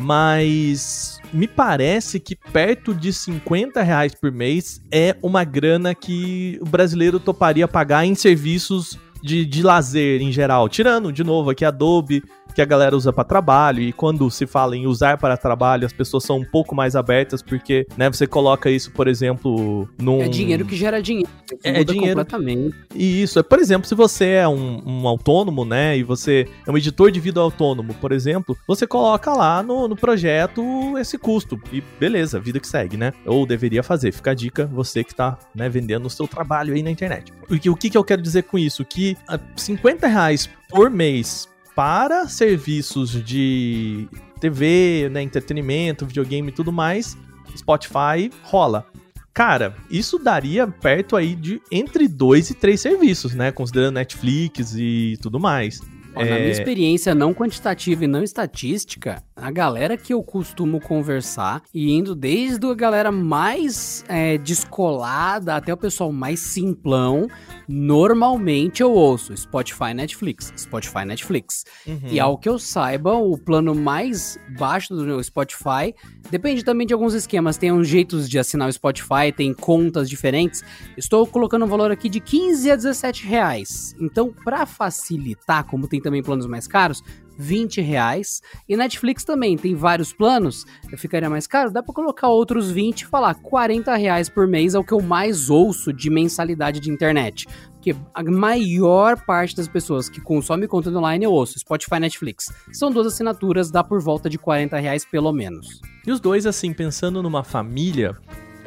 Mas me parece que perto de 50 reais por mês é uma grana que o brasileiro toparia pagar em serviços de, de lazer em geral. Tirando, de novo, aqui Adobe, que a galera usa para trabalho, e quando se fala em usar para trabalho, as pessoas são um pouco mais abertas, porque, né, você coloca isso, por exemplo, num... É dinheiro que gera dinheiro. que É dinheiro. completamente. E isso, é, por exemplo, se você é um, um autônomo, né, e você é um editor de vídeo autônomo, por exemplo, você coloca lá no, no projeto esse custo, e beleza, vida que segue, né? Ou deveria fazer, fica a dica, você que tá, né, vendendo o seu trabalho aí na internet. O que, o que que eu quero dizer com isso? Que ah, 50 reais por mês para serviços de TV, né, entretenimento, videogame e tudo mais, Spotify rola. Cara, isso daria perto aí de entre dois e três serviços, né? Considerando Netflix e tudo mais. Ó, Na É. minha experiência não quantitativa e não estatística, a galera que eu costumo conversar, e indo desde a galera mais é, descolada até o pessoal mais simplão, normalmente eu ouço Spotify Netflix, Spotify Netflix. Uhum. E ao que eu saiba, o plano mais baixo do Spotify depende também de alguns esquemas. Tem uns jeitos de assinar o Spotify, tem contas diferentes. Estou colocando um valor aqui de 15 a 17 reais. Então, para facilitar, como tem também planos mais caros, 20 reais. E Netflix também tem vários planos. Ficaria mais caro, dá para colocar outros 20 e falar 40 reais por mês é o que eu mais ouço de mensalidade de internet. Porque a maior parte das pessoas que consomem conteúdo online eu ouço, Spotify e Netflix. São duas assinaturas, dá por volta de 40 reais pelo menos. E os dois, assim, pensando numa família,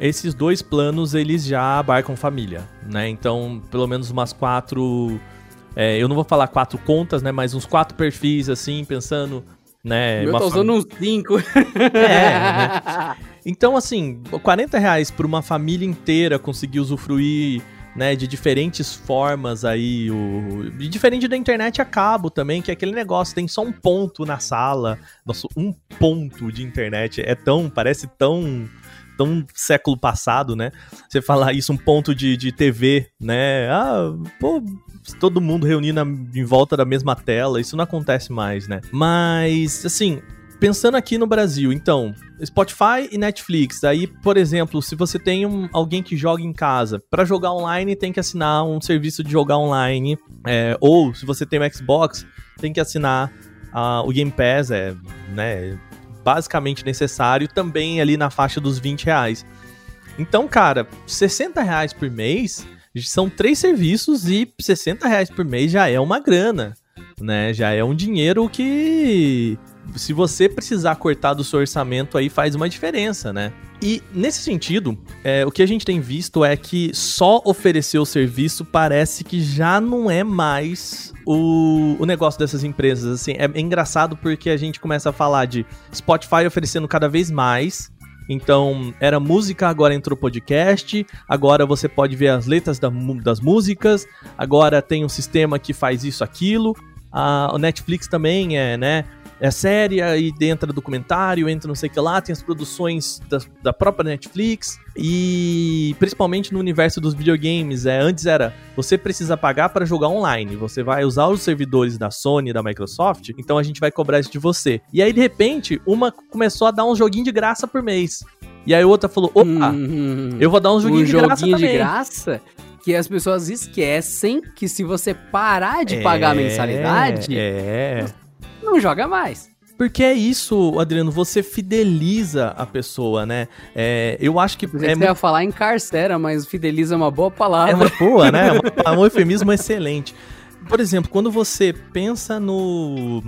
esses dois planos eles já abarcam família, né? Então, pelo menos umas quatro. É, eu não vou falar quatro contas, né? Mas uns quatro perfis, assim, pensando. Né, eu tô fam- usando uns 5. É, [LAUGHS] Então, assim, 40 reais por uma família inteira conseguir usufruir, né, de diferentes formas aí, o... e diferente da internet a cabo também, que é aquele negócio, tem só um ponto na sala, nossa, um ponto de internet, é tão, parece tão, tão século passado, né, você falar isso, um ponto de, de TV, né, ah, pô, todo mundo reunindo em volta da mesma tela, isso não acontece mais, né, mas, assim, pensando aqui no Brasil, então, Spotify e Netflix. Aí, por exemplo, se você tem um, alguém que joga em casa, para jogar online tem que assinar um serviço de jogar online. é, ou se você tem um Xbox, tem que assinar ah, o Game Pass, é né, basicamente necessário, também ali na faixa dos 20 reais. Então, cara, 60 reais por mês são três serviços e 60 reais por mês já é uma grana, né? Já é um dinheiro que se você precisar cortar do seu orçamento aí faz uma diferença, né? E nesse sentido, é, o que a gente tem visto é que só oferecer o serviço parece que já não é mais o, o negócio dessas empresas. Assim, é, é engraçado porque a gente começa a falar de Spotify oferecendo cada vez mais então, era música, agora entrou podcast, agora você pode ver as letras da, das músicas, agora tem um sistema que faz isso, aquilo. A, o Netflix também é, né? É série, e entra documentário, entra não sei o que lá, tem as produções da, da própria Netflix, e principalmente no universo dos videogames, é, antes era você precisa pagar para jogar online, você vai usar os servidores da Sony, da Microsoft, então a gente vai cobrar isso de você. E aí de repente, uma começou a dar um joguinho de graça por mês. E aí a outra falou: opa, hum, eu vou dar um joguinho um de graça. Joguinho de graça? que as pessoas esquecem que se você parar de é, pagar a mensalidade, é não joga mais. Porque é isso, Adriano, você fideliza a pessoa, né? É, eu acho que. Você é ia falar encarcera, mas fideliza é uma boa palavra. É uma boa, né? É [LAUGHS] um eufemismo excelente. Por exemplo, quando você pensa no.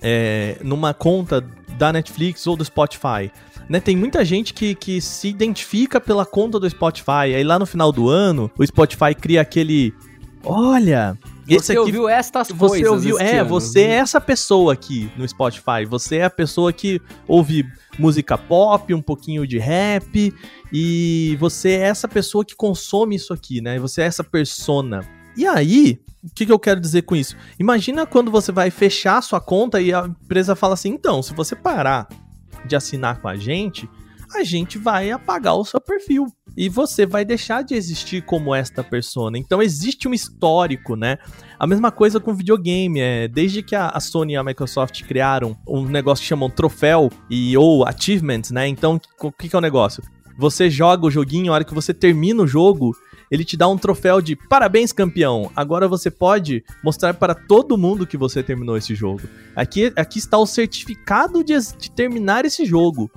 É, numa conta da Netflix ou do Spotify, né? Tem muita gente que, que se identifica pela conta do Spotify. Aí lá no final do ano, o Spotify cria aquele. Olha, você aqui, ouviu estas você coisas. Ouviu, é, ano. você é essa pessoa aqui no Spotify. Você é a pessoa que ouve música pop, um pouquinho de rap. E você é essa pessoa que consome isso aqui, né? Você é essa persona. E aí, o que, que eu quero dizer com isso? Imagina quando você vai fechar a sua conta e a empresa fala assim: então, se você parar de assinar com a gente, a gente vai apagar o seu perfil e você vai deixar de existir como esta persona. Então existe um histórico, né? A mesma coisa com videogame, é, desde que a, Sony e a Microsoft criaram um negócio que chamam troféu e ou achievements, né? Então, o que, que é o negócio? Você joga o joguinho, a hora que você termina o jogo, ele te dá um troféu de parabéns, campeão. Agora você pode mostrar para todo mundo que você terminou esse jogo. Aqui, aqui está o certificado de, de terminar esse jogo.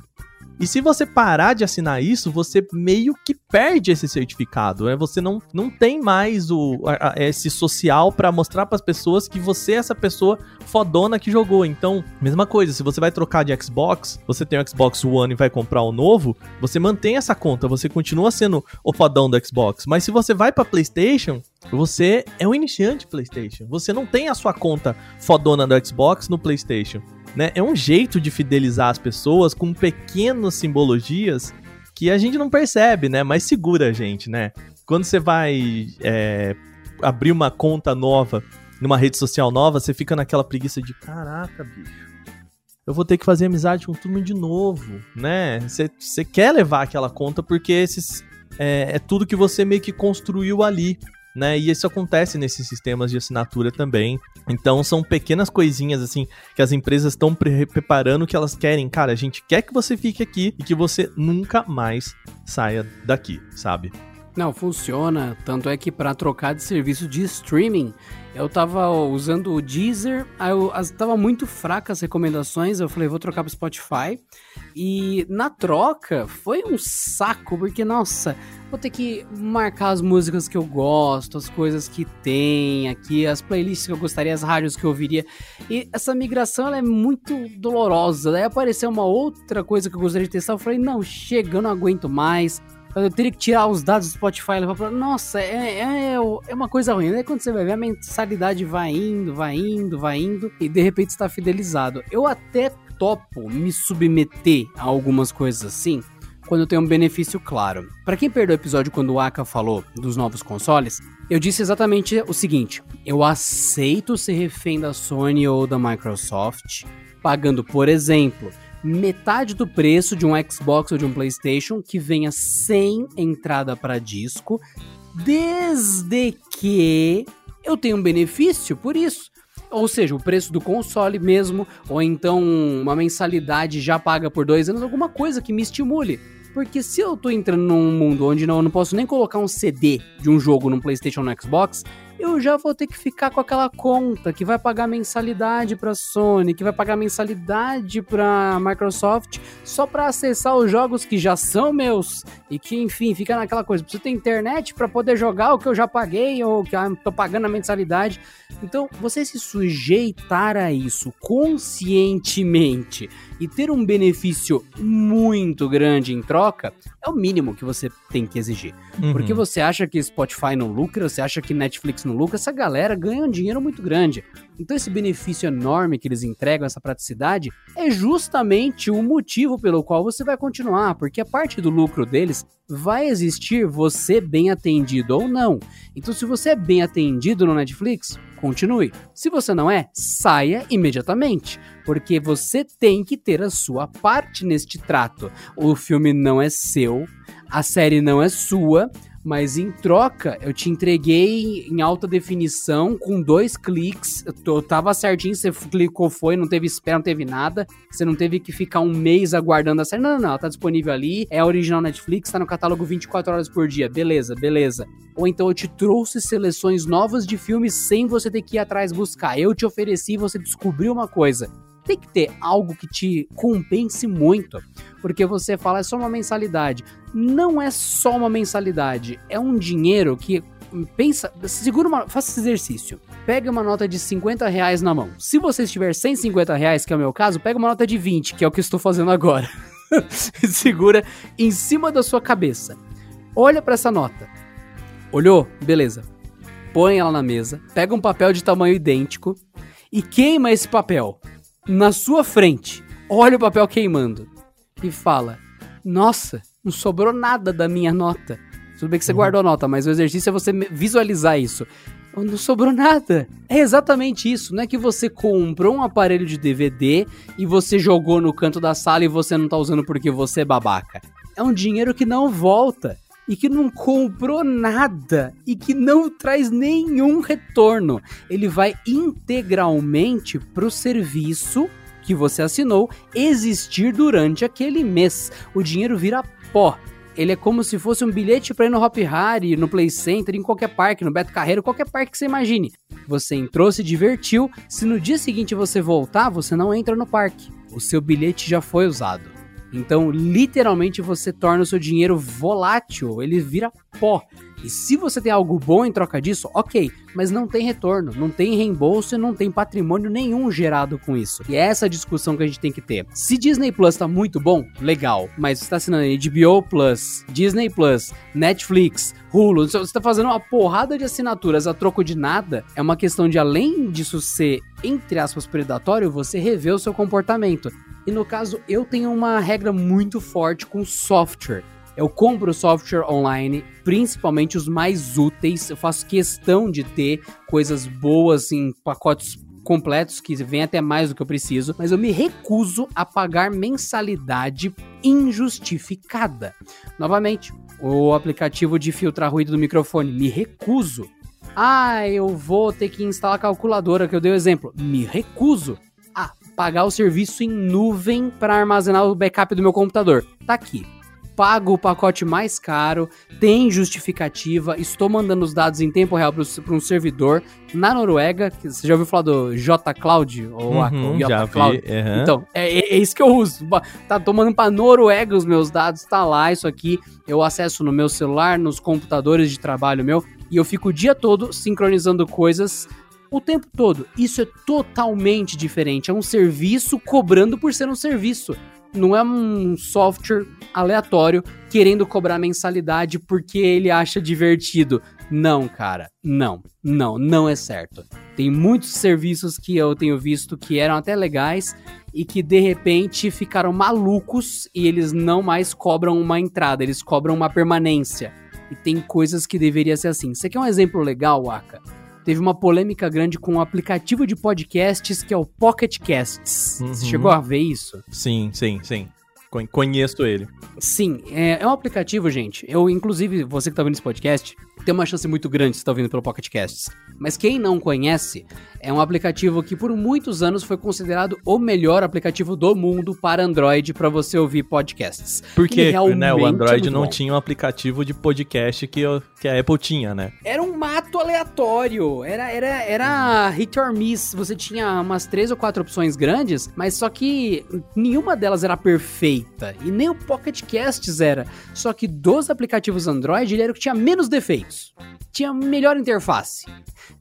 E se você parar de assinar isso, você meio que perde esse certificado, né? Você não, não tem mais o a, a, esse social para mostrar para as pessoas que você é essa pessoa fodona que jogou. Então, mesma coisa, se você vai trocar de Xbox, você tem o Xbox One e vai comprar o novo, você mantém essa conta, você continua sendo o fodão do Xbox. Mas se você vai para PlayStation, você é um iniciante PlayStation. Você não tem a sua conta fodona do Xbox no PlayStation né? É um jeito de fidelizar as pessoas com pequenas simbologias que a gente não percebe, né? Mas segura a gente, né? Quando você vai é, abrir uma conta nova numa rede social nova, você fica naquela preguiça de caraca, bicho. Eu vou ter que fazer amizade com mundo de novo, né? Você quer levar aquela conta porque esses é, é tudo que você meio que construiu ali né? E isso acontece nesses sistemas de assinatura também. Então são pequenas coisinhas assim que as empresas estão pre preparando que elas querem, cara, a gente quer que você fique aqui e que você nunca mais saia daqui, sabe? Não, funciona. Tanto é que para trocar de serviço de streaming, eu tava usando o Deezer, aí eu, as, tava muito fraca as recomendações, eu falei, vou trocar pro Spotify. E na troca foi um saco, porque, nossa, vou ter que marcar as músicas que eu gosto, as coisas que tem aqui, as playlists que eu gostaria, as rádios que eu ouviria. E essa migração ela é muito dolorosa. Daí apareceu uma outra coisa que eu gostaria de testar, eu falei, não, chega, eu não aguento mais eu teria que tirar os dados do Spotify e levar pra. Nossa, é, é, é uma coisa ruim. Aí quando você vai ver, a mensalidade vai indo, vai indo, vai indo, e de repente está fidelizado. Eu até topo me submeter a algumas coisas assim, quando eu tenho um benefício claro. Para quem perdeu o episódio quando o Aka falou dos novos consoles, eu disse exatamente o seguinte: eu aceito ser refém da Sony ou da Microsoft, pagando, por exemplo, metade do preço de um Xbox ou de um PlayStation que venha sem entrada para disco, desde que eu tenha um benefício por isso. Ou seja, o preço do console mesmo, ou então uma mensalidade já paga por dois anos, alguma coisa que me estimule. Porque se eu tô entrando num mundo onde não, eu não posso nem colocar um CD de um jogo no PlayStation ou no Xbox, eu já vou ter que ficar com aquela conta que vai pagar mensalidade para Sony, que vai pagar mensalidade para Microsoft, só para acessar os jogos que já são meus e que, enfim, fica naquela coisa. Preciso ter internet para poder jogar o que eu já paguei ou que eu tô pagando a mensalidade. Então, você se sujeitar a isso conscientemente e ter um benefício muito grande em troca é o mínimo que você tem que exigir. Uhum. Porque você acha que Spotify não lucra, você acha que Netflix não lucra, essa galera ganha um dinheiro muito grande. Então esse benefício enorme que eles entregam, essa praticidade, é justamente o motivo pelo qual você vai continuar, porque a parte do lucro deles vai existir você bem atendido ou não. Então se você é bem atendido no Netflix, continue. Se você não é, saia imediatamente, porque você tem que ter a sua parte neste trato. O filme não é seu, a série não é sua, mas em troca eu te entreguei em alta definição com dois cliques. Eu tava certinho, você clicou, foi, não teve espera, não teve nada. Você não teve que ficar um mês aguardando a série. Não, não, não, ela tá disponível ali, é original Netflix, tá no catálogo 24 horas por dia. Beleza, beleza. Ou então eu te trouxe seleções novas de filmes sem você ter que ir atrás buscar. Eu te ofereci, você descobriu uma coisa tem que ter algo que te compense muito, porque você fala é só uma mensalidade. Não é só uma mensalidade, é um dinheiro que pensa, segura uma, faça esse exercício. Pega uma nota de 50 reais na mão. Se você estiver 150 reais, que é o meu caso, pega uma nota de 20, que é o que estou fazendo agora. [LAUGHS] segura em cima da sua cabeça. Olha para essa nota. Olhou? Beleza. Põe ela na mesa, pega um papel de tamanho idêntico e queima esse papel na sua frente, olha o papel queimando e fala: Nossa, não sobrou nada da minha nota. Tudo bem que você uhum. guardou a nota, mas o exercício é você visualizar isso. Não sobrou nada. É exatamente isso. Não é que você comprou um aparelho de DVD e você jogou no canto da sala e você não tá usando porque você é babaca. É um dinheiro que não volta e que não comprou nada e que não traz nenhum retorno. Ele vai integralmente para o serviço que você assinou existir durante aquele mês. O dinheiro vira pó. Ele é como se fosse um bilhete para ir no Hop Harry, no Play Center, em qualquer parque, no Beto Carreiro, qualquer parque que você imagine. Você entrou, se divertiu. Se no dia seguinte você voltar, você não entra no parque. O seu bilhete já foi usado. Então, literalmente, você torna o seu dinheiro volátil, ele vira pó. E se você tem algo bom em troca disso, ok, mas não tem retorno, não tem reembolso e não tem patrimônio nenhum gerado com isso. E é essa discussão que a gente tem que ter. Se Disney Plus tá muito bom, legal, mas você tá assinando HBO Plus, Disney Plus, Netflix, Hulu, você tá fazendo uma porrada de assinaturas a troco de nada, é uma questão de além disso ser, entre aspas, predatório, você rever o seu comportamento. E no caso, eu tenho uma regra muito forte com software. Eu compro software online, principalmente os mais úteis. Eu faço questão de ter coisas boas em pacotes completos que vem até mais do que eu preciso, mas eu me recuso a pagar mensalidade injustificada. Novamente, o aplicativo de filtrar ruído do microfone, me recuso. Ah, eu vou ter que instalar a calculadora que eu dei o exemplo. Me recuso pagar o serviço em nuvem para armazenar o backup do meu computador. Tá aqui. Pago o pacote mais caro, tem justificativa, estou mandando os dados em tempo real para um servidor na Noruega. Você já ouviu falar do JCloud? Ou uhum, já Cloud? Vi, uhum. Então, é, é, é, isso que eu uso. Tá tomando para Noruega os meus dados, tá lá isso aqui. Eu acesso no meu celular, nos computadores de trabalho meu, e eu fico o dia todo sincronizando coisas o tempo todo. Isso é totalmente diferente. É um serviço cobrando por ser um serviço. Não é um software aleatório querendo cobrar mensalidade porque ele acha divertido. Não, cara. Não. Não, não é certo. Tem muitos serviços que eu tenho visto que eram até legais e que de repente ficaram malucos e eles não mais cobram uma entrada, eles cobram uma permanência. E tem coisas que deveria ser assim. Você quer um exemplo legal, Aka? teve uma polêmica grande com um aplicativo de podcasts que é o Pocket Casts. Uhum. Você chegou a ver isso? Sim, sim, sim. Conheço ele. Sim, é, é um aplicativo, gente. Eu, inclusive, você que tá ouvindo esse podcast, tem uma chance muito grande de estar ouvindo pelo Pocket Casts. Mas quem não conhece, é um aplicativo que por muitos anos foi considerado o melhor aplicativo do mundo para Android para você ouvir podcasts. Porque né, o Android é não bom. tinha um aplicativo de podcast que, que a Apple tinha, né? Era um mato aleatório. Era, era, era hit or miss. Você tinha umas três ou quatro opções grandes, mas só que nenhuma delas era perfeita. E nem o Pocket Casts era. Só que dos aplicativos Android, ele era o que tinha menos defeitos. Tinha melhor interface.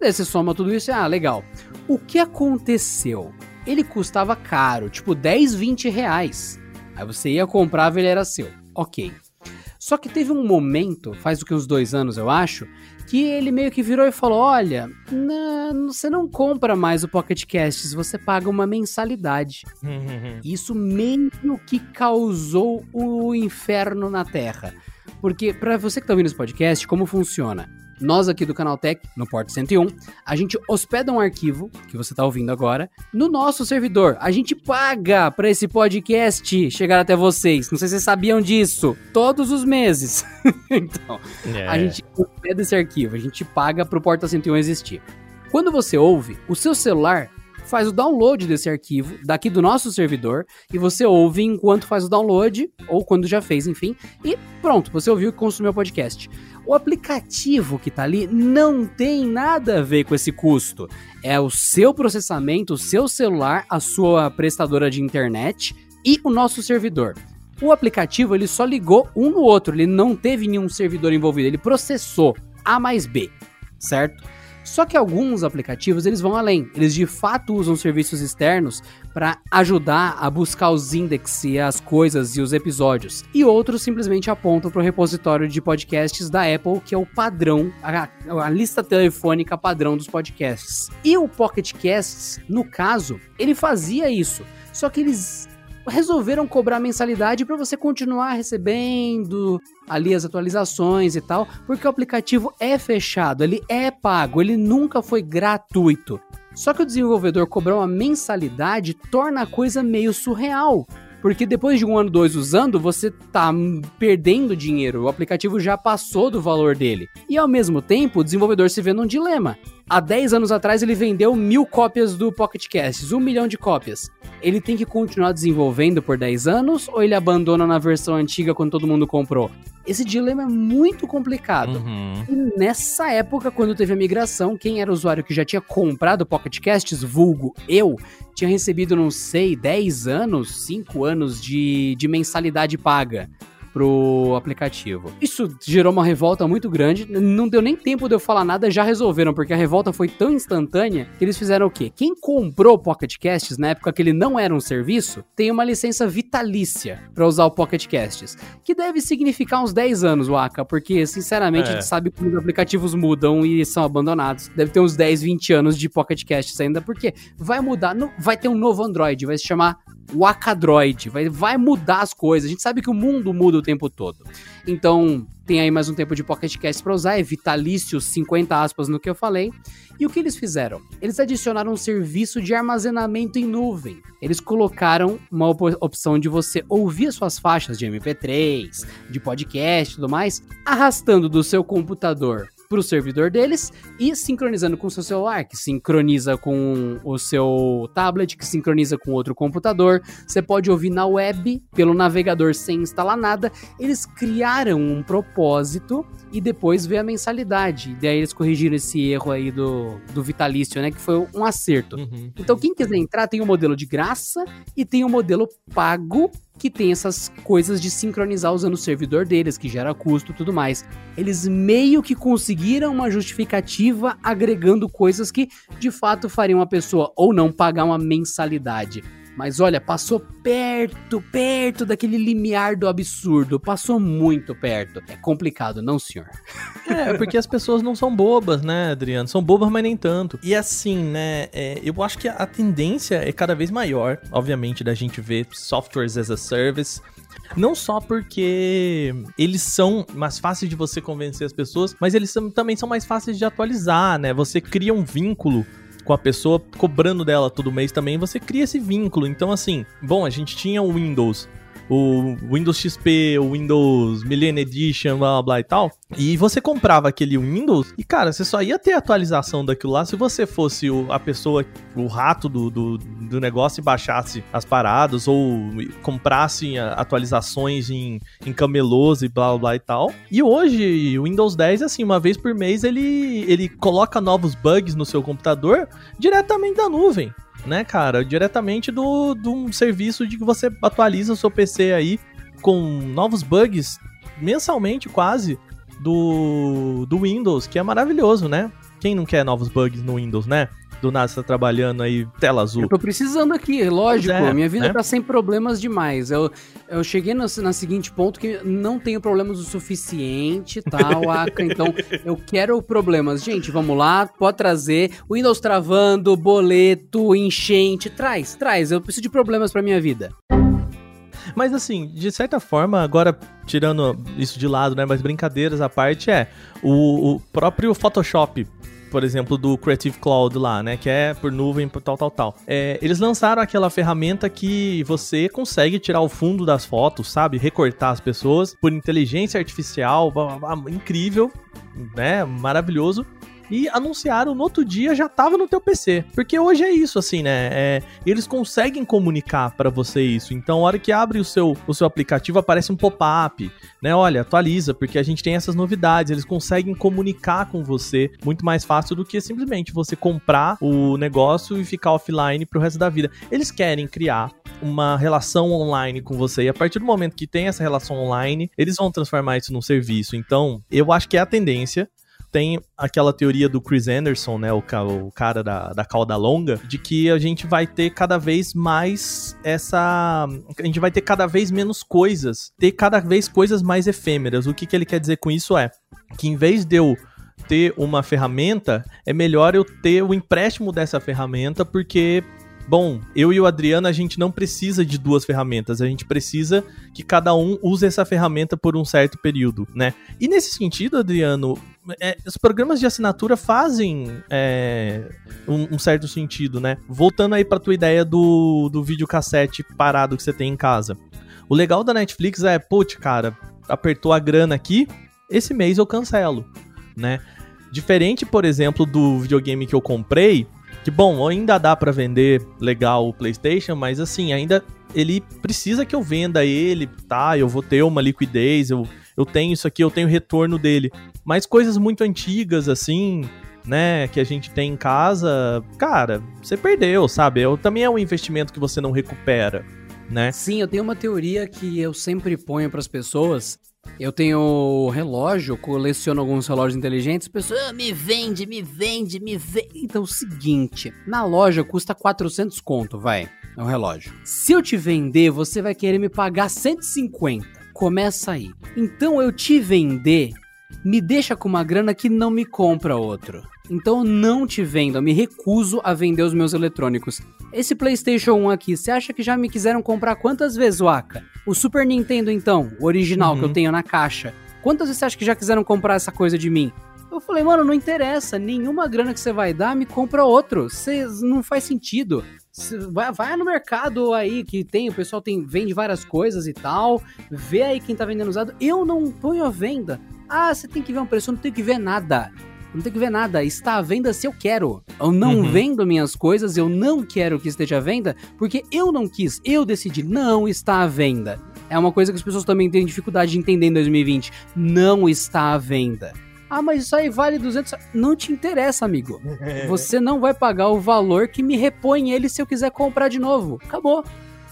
Daí você soma tudo isso e, ah, legal. O que aconteceu? Ele custava caro, tipo 10, 20 reais. Aí você ia comprar, ele era seu. Ok. Só que teve um momento, faz o que uns dois anos eu acho, que ele meio que virou e falou: Olha, não, você não compra mais o Pocket Casts, você paga uma mensalidade. Isso meio que causou o inferno na Terra. Porque, para você que tá ouvindo esse podcast, como funciona? Nós aqui do Canal Tech, no Porto 101, a gente hospeda um arquivo, que você está ouvindo agora, no nosso servidor. A gente paga para esse podcast chegar até vocês. Não sei se vocês sabiam disso. Todos os meses. [LAUGHS] então, é. a gente hospeda esse arquivo, a gente paga para o Porta 101 existir. Quando você ouve, o seu celular faz o download desse arquivo daqui do nosso servidor e você ouve enquanto faz o download ou quando já fez, enfim, e pronto, você ouviu e consumiu o podcast. O aplicativo que está ali não tem nada a ver com esse custo. É o seu processamento, o seu celular, a sua prestadora de internet e o nosso servidor. O aplicativo ele só ligou um no outro, ele não teve nenhum servidor envolvido, ele processou A mais B, certo? Só que alguns aplicativos eles vão além. Eles de fato usam serviços externos para ajudar a buscar os índices e as coisas e os episódios. E outros simplesmente apontam para o repositório de podcasts da Apple, que é o padrão, a, a lista telefônica padrão dos podcasts. E o Pocket Casts, no caso, ele fazia isso. Só que eles resolveram cobrar mensalidade para você continuar recebendo ali as atualizações e tal, porque o aplicativo é fechado, ele é pago, ele nunca foi gratuito. Só que o desenvolvedor cobrar uma mensalidade torna a coisa meio surreal. Porque depois de um ano, dois usando, você tá perdendo dinheiro. O aplicativo já passou do valor dele. E ao mesmo tempo, o desenvolvedor se vê num dilema. Há 10 anos atrás ele vendeu mil cópias do Pocket Casts, um milhão de cópias. Ele tem que continuar desenvolvendo por 10 anos ou ele abandona na versão antiga quando todo mundo comprou? Esse dilema é muito complicado. Uhum. E nessa época, quando teve a migração, quem era o usuário que já tinha comprado Pocket Casts, vulgo eu, tinha recebido, não sei, 10 anos, 5 anos de, de mensalidade paga pro aplicativo. Isso gerou uma revolta muito grande. Não deu nem tempo de eu falar nada, já resolveram, porque a revolta foi tão instantânea que eles fizeram o quê? Quem comprou o Pocket Casts na época que ele não era um serviço, tem uma licença vitalícia para usar o Pocket Casts, que deve significar uns 10 anos, Waka, porque sinceramente é. a gente sabe que os aplicativos mudam e são abandonados. Deve ter uns 10, 20 anos de Pocket Casts ainda, porque vai mudar, vai ter um novo Android, vai se chamar Wakadroid, vai, vai mudar as coisas. A gente sabe que o mundo muda o tempo todo. Então, tem aí mais um tempo de Pocket Cast usar, é vitalício, 50 aspas no que eu falei. E o que eles fizeram? Eles adicionaram um serviço de armazenamento em nuvem. Eles colocaram uma op opção de você ouvir suas faixas de MP3, de podcast e tudo mais, arrastando do seu computador para o servidor deles e sincronizando com o seu celular, que sincroniza com o seu tablet, que sincroniza com outro computador. Você pode ouvir na web, pelo navegador sem instalar nada. Eles criaram um propósito e depois veio a mensalidade. E daí eles corrigiram esse erro aí do, do vitalício, né? Que foi um acerto. Uhum. Então, quem quiser entrar, tem o um modelo de graça e tem o um modelo pago que tem essas coisas de sincronizar usando o servidor deles, que gera custo e tudo mais. Eles meio que conseguiram uma justificativa agregando coisas que de fato fariam a pessoa ou não pagar uma mensalidade. Mas olha, passou perto, perto daquele limiar do absurdo. Passou muito perto. É complicado, não, senhor? [LAUGHS] É, porque as pessoas não são bobas, né, Adriano? São bobas, mas nem tanto. E assim, né, é, eu acho que a tendência é cada vez maior, obviamente, da gente ver softwares as a service. Não só porque eles são mais fáceis de você convencer as pessoas, mas eles são, também são mais fáceis de atualizar, né? Você cria um vínculo com a pessoa cobrando dela todo mês também, você cria esse vínculo. Então, assim, bom, a gente tinha o Windows o Windows XP, o Windows Millennium Edition, blá blá blá e tal. E você comprava aquele Windows e, cara, você só ia ter atualização daquilo lá se você fosse o, a pessoa, o rato do, do, do, negócio e baixasse as paradas ou comprasse atualizações em, em camelôs e blá blá blá e tal. E hoje, o Windows 10, assim, uma vez por mês ele, ele coloca novos bugs no seu computador diretamente da nuvem né, cara? Diretamente do, de um serviço de que você atualiza o seu PC aí com novos bugs mensalmente quase do, do Windows, que é maravilhoso, né? Quem não quer novos bugs no Windows, né? Do nada você tá trabalhando aí, tela azul. Eu tô precisando aqui, lógico. É, minha vida né? tá sem problemas demais. Eu, eu cheguei no, na seguinte ponto que não tenho problemas o suficiente, tal, [LAUGHS] Aka. então eu quero problemas. Gente, vamos lá, pode trazer. Windows travando, boleto, enchente. Traz, traz. Eu preciso de problemas pra minha vida. Mas assim, de certa forma, agora tirando isso de lado, né? Mas brincadeiras à parte, é o, o próprio Photoshop por exemplo, do Creative Cloud lá, né? Que é por nuvem, por tal, tal, tal. É, eles lançaram aquela ferramenta que você consegue tirar o fundo das fotos, sabe? Recortar as pessoas por inteligência artificial, incrível, né? Maravilhoso e anunciaram no outro dia já tava no teu PC. Porque hoje é isso, assim, né? É, eles conseguem comunicar para você isso. Então, a hora que abre o seu, o seu aplicativo, aparece um pop-up, né? Olha, atualiza, porque a gente tem essas novidades. Eles conseguem comunicar com você muito mais fácil do que simplesmente você comprar o negócio e ficar offline pro resto da vida. Eles querem criar uma relação online com você. E a partir do momento que tem essa relação online, eles vão transformar isso num serviço. Então, eu acho que é a tendência tem aquela teoria do Chris Anderson, né, o, o cara da, da cauda longa, de que a gente vai ter cada vez mais essa. A gente vai ter cada vez menos coisas, ter cada vez coisas mais efêmeras. O que, que ele quer dizer com isso é que em vez de eu ter uma ferramenta, é melhor eu ter o empréstimo dessa ferramenta, porque Bom, eu e o Adriano, a gente não precisa de duas ferramentas, a gente precisa que cada um use essa ferramenta por um certo período, né? E nesse sentido, Adriano, é, os programas de assinatura fazem é, um, um, certo sentido, né? Voltando aí pra tua ideia do, do videocassete parado que você tem em casa. O legal da Netflix é, putz, cara, apertou a grana aqui, esse mês eu cancelo, né? Diferente, por exemplo, do videogame que eu comprei, que bom, ainda dá para vender legal o PlayStation, mas assim, ainda ele precisa que eu venda ele, tá? Eu vou ter uma liquidez, eu, eu tenho isso aqui, eu tenho retorno dele. Mas coisas muito antigas, assim, né, que a gente tem em casa, cara, você perdeu, sabe? Eu, também é um investimento que você não recupera, né? Sim, eu tenho uma teoria que eu sempre ponho para as pessoas eu tenho relógio, coleciono alguns relógios inteligentes. Pessoas, ah, me vende, me vende, me vende. Então, é o seguinte: na loja custa 400 conto, vai. É um relógio. Se eu te vender, você vai querer me pagar 150. Começa aí. Então, eu te vender, me deixa com uma grana que não me compra outro. Então eu não te vendo, eu me recuso a vender os meus eletrônicos. Esse PlayStation 1 aqui, você acha que já me quiseram comprar quantas vezes, Waka? O Super Nintendo, então, o original uhum. que eu uhum. tenho na caixa. Quantas vezes você acha que já quiseram comprar essa coisa de mim? Eu falei, mano, não interessa, nenhuma grana que você vai dar, me compra outro. Cê, não faz sentido. Cê, vai, vai no mercado aí que tem, o pessoal tem vende várias coisas e tal. Vê aí quem tá vendendo usado. Eu não ponho a venda. Ah, você tem que ver um preço, eu não tenho que ver nada não tem que ver nada, está à venda se eu quero. Eu não uhum. vendo minhas coisas, eu não quero que esteja à venda, porque eu não quis, eu decidi, não está à venda. É uma coisa que as pessoas também têm dificuldade de entender em 2020. Não está à venda. Ah, mas isso aí vale 200. Não te interessa, amigo. [LAUGHS] Você não vai pagar o valor que me repõe ele se eu quiser comprar de novo. Acabou.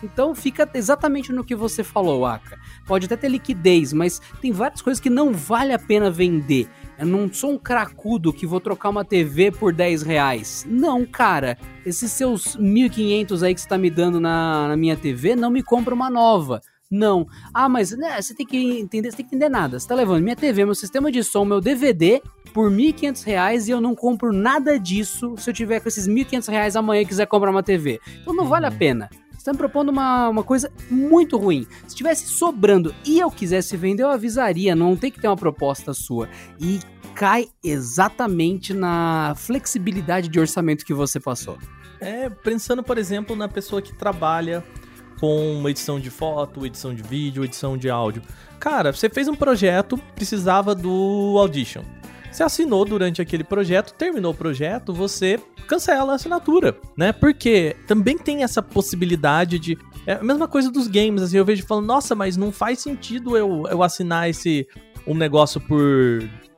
Então fica exatamente no que você falou, Aka. Pode até ter liquidez, mas tem várias coisas que não vale a pena vender. Eu não sou um cracudo que vou trocar uma TV por 10 reais. Não, cara. Esses seus 1.500 aí que você tá me dando na, na minha TV, não me compra uma nova. Não. Ah, mas né, você tem que entender, você tem que entender nada. Você tá levando minha TV, meu sistema de som, meu DVD por R$ 1.500 e eu não compro nada disso se eu tiver com esses R$ 1.500 amanhã e quiser comprar uma TV. Então não vale a uhum. pena. Você está me propondo uma, uma coisa muito ruim. Se tivesse sobrando e eu quisesse vender, eu avisaria. Não tem que ter uma proposta sua. E cai exatamente na flexibilidade de orçamento que você passou. É, pensando, por exemplo, na pessoa que trabalha com edição de foto, edição de vídeo, edição de áudio. Cara, você fez um projeto, precisava do Audition. Você assinou durante aquele projeto, terminou o projeto, você cancela a assinatura, né? Porque também tem essa possibilidade de. É a mesma coisa dos games, assim, eu vejo falando, nossa, mas não faz sentido eu, eu assinar esse um negócio por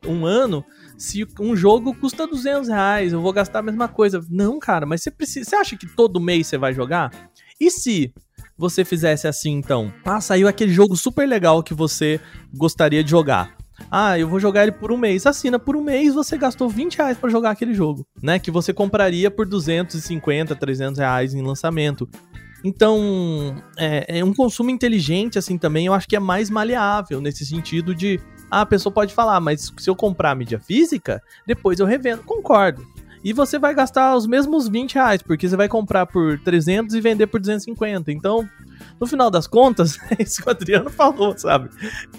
um ano se um jogo custa 200 reais, eu vou gastar a mesma coisa. Não, cara, mas você precisa. Você acha que todo mês você vai jogar? E se você fizesse assim, então? Ah, saiu aquele jogo super legal que você gostaria de jogar. Ah, eu vou jogar ele por um mês. Assina por um mês, você gastou 20 reais pra jogar aquele jogo, né? Que você compraria por 250, 300 reais em lançamento. Então, é, é, um consumo inteligente, assim, também, eu acho que é mais maleável, nesse sentido de, ah, a pessoa pode falar, mas se eu comprar mídia física, depois eu revendo. Concordo. E você vai gastar os mesmos 20 reais, porque você vai comprar por 300 e vender por 250. Então, no final das contas, é isso que o Adriano falou, sabe?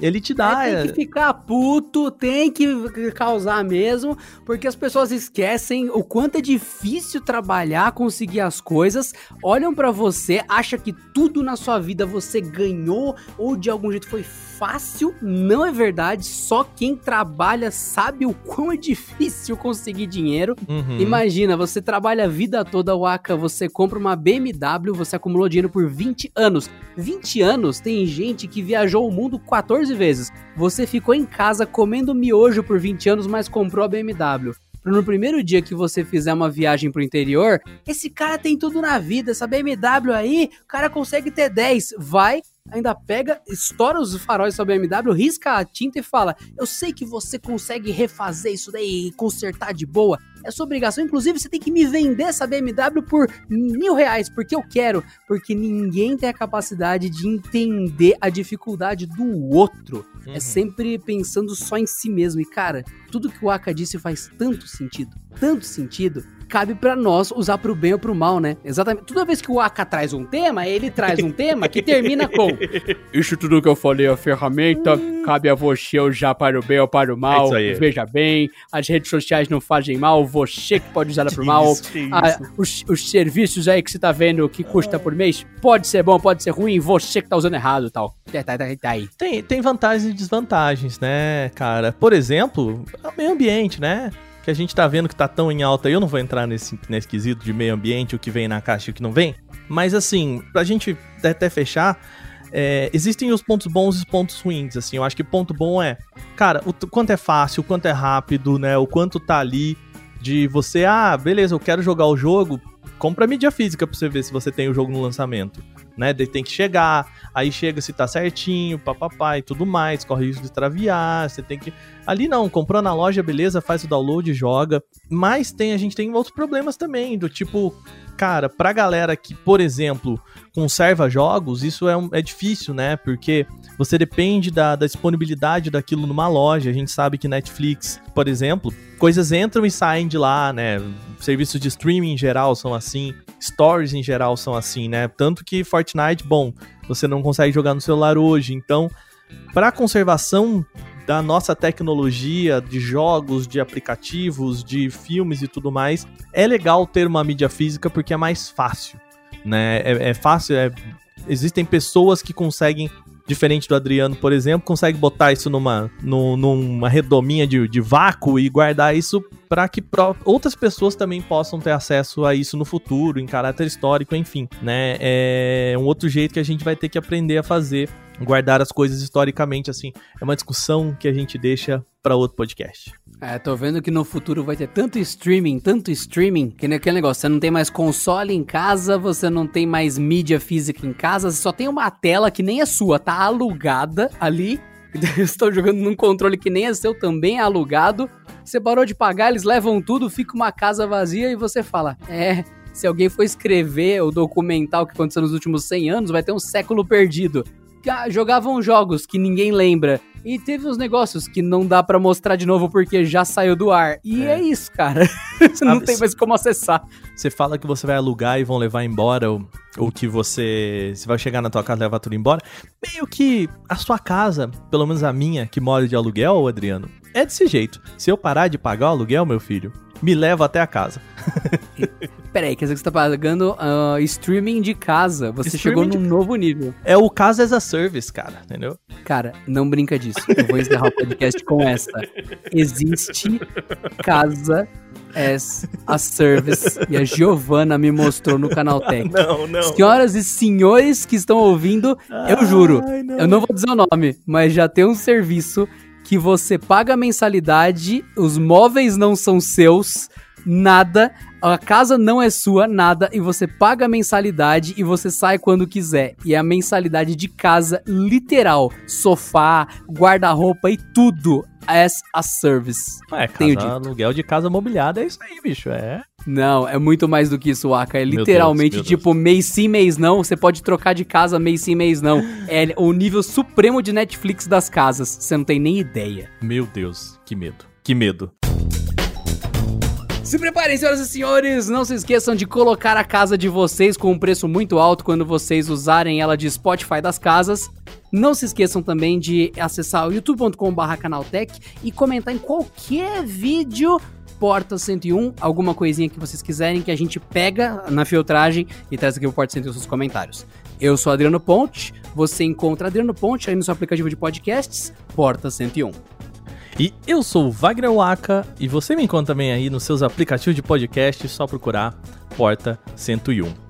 Ele te dá. É, tem que ficar puto, tem que causar mesmo, porque as pessoas esquecem o quanto é difícil trabalhar, conseguir as coisas, olham para você, acham que tudo na sua vida você ganhou ou de algum jeito foi fácil, não é verdade. Só quem trabalha sabe o quão [LAUGHS] é difícil conseguir dinheiro. Uhum. Imagina, você trabalha a vida toda, Waka, você compra uma BMW, você acumulou dinheiro por 20 anos. 20 anos tem gente que viajou o mundo 14 vezes. Você ficou em casa comendo miojo por 20 anos, mas comprou a BMW no primeiro dia que você fizer uma viagem pro interior, esse cara tem tudo na vida, essa BMW aí, o cara consegue ter 10. Vai, ainda pega, estoura os faróis da BMW, risca a tinta e fala: Eu sei que você consegue refazer isso daí e consertar de boa. É sua obrigação. Inclusive, você tem que me vender essa BMW por mil reais, porque eu quero. Porque ninguém tem a capacidade de entender a dificuldade do outro. É uhum. É sempre pensando só em si mesmo. E, cara, tudo que o Aka disse faz tanto sentido. Tanto sentido cabe para nós usar pro bem ou pro mal, né? Exatamente. Toda vez que o Aka traz um tema, ele traz um tema que termina com [LAUGHS] Isso tudo que eu falei, a ferramenta, cabe a você usar para o bem ou para o mal. É Veja bem, as redes sociais não fazem mal, você que pode usar ela pro [LAUGHS] mal. Ah, os, os, serviços aí que você tá vendo que custa por mês, pode ser bom, pode ser ruim, você que tá usando errado tal. Tá, tá, tá, tá aí. Tem, tem vantagens e desvantagens, né, cara? Por exemplo, o meio ambiente, né? Que a gente tá vendo que tá tão em alta, eu não vou entrar nesse, nesse quesito de meio ambiente, o que vem na caixa e o que não vem, mas assim, pra gente até fechar, é, existem os pontos bons e os pontos ruins, assim, eu acho que ponto bom é, cara, o quanto é fácil, o quanto é rápido, né, o quanto tá ali de você, ah, beleza, eu quero jogar o jogo, compra mídia física pra você ver se você tem o jogo no lançamento né? Daí tem que chegar, aí chega se tá certinho, papapá e tudo mais, corre risco de extraviar, você tem que... Ali não, comprou na loja, beleza, faz o download, joga. Mas tem, a gente tem outros problemas também, do tipo, cara, pra galera que, por exemplo, conserva jogos, isso é, um, é difícil, né? Porque você depende da, da disponibilidade daquilo numa loja. A gente sabe que Netflix, por exemplo, coisas entram e saem de lá, né? Serviços de streaming em geral são assim, stories em geral são assim, né? Tanto que Fortnite, bom, você não consegue jogar no celular hoje. Então, para conservação da nossa tecnologia de jogos, de aplicativos, de filmes e tudo mais, é legal ter uma mídia física porque é mais fácil, né? É, é fácil, é... existem pessoas que conseguem diferente do Adriano, por exemplo, consegue botar isso numa, numa redominha de, de vácuo e guardar isso para que outras pessoas também possam ter acesso a isso no futuro, em caráter histórico, enfim, né? É um outro jeito que a gente vai ter que aprender a fazer, guardar as coisas historicamente, assim. É uma discussão que a gente deixa para outro podcast. É, tô vendo que no futuro vai ter tanto streaming, tanto streaming, que nem aquele negócio, você não tem mais console em casa, você não tem mais mídia física em casa, você só tem uma tela que nem é sua, tá alugada ali, [LAUGHS] estão jogando num controle que nem é seu, também é alugado, você parou de pagar, eles levam tudo, fica uma casa vazia e você fala, é, se alguém for escrever o que aconteceu nos últimos 100 anos, vai ter um século perdido. Ah, jogavam jogos que ninguém lembra. E teve uns negócios que não dá para mostrar de novo porque já saiu do ar. E é, é isso, cara. você [LAUGHS] não tem mais como acessar. Você fala que você vai alugar e vão levar embora, ou, ou que você, você vai chegar na tua casa e levar tudo embora. Meio que a sua casa, pelo menos a minha, que mora de aluguel, Adriano, é desse jeito. Se eu parar de pagar o aluguel, meu filho, me leva até a casa. Peraí, quer dizer que você tá pagando uh, streaming de casa. Você Streaming chegou num de- novo nível. É o caso as a service, cara, entendeu? Cara, não brinca disso. Eu vou encerrar o podcast com essa. Existe casa as a service e a Giovana me mostrou no Canaltech. [LAUGHS] Não, não. Senhoras e senhores que estão ouvindo, eu juro, não. eu não vou dizer o nome, mas já tem um serviço que você paga a mensalidade, os móveis não são seus, nada, a casa não é sua, nada, e você paga a mensalidade e você sai quando quiser. E é a mensalidade de casa, literal, sofá, guarda-roupa e tudo as a service. É, casa, aluguel de casa mobiliada é isso aí, bicho. É. Não, é muito mais do que isso, Aka. É Meu literalmente Deus, meu tipo mês sim, mês não. Você pode trocar de casa mês sim, mês não. É o nível supremo de Netflix das casas. Você não tem nem ideia. Meu Deus, que medo. Que medo. Se preparem, senhoras e senhores. Não se esqueçam de colocar a casa de vocês com um preço muito alto quando vocês usarem ela de Spotify das casas. Não se esqueçam também de acessar o youtube.com.br canaltech e comentar em qualquer vídeo Porta 101, alguma coisinha que vocês quiserem que a gente pega na filtragem e traz aqui pro Porta 101 seus comentários. Eu sou Adriano Ponte, você encontra Adriano Ponte aí no seu aplicativo de podcasts, Porta 101. E eu sou o Wagner Waka e você me encontra também aí nos seus aplicativos de podcast, só procurar Porta 101.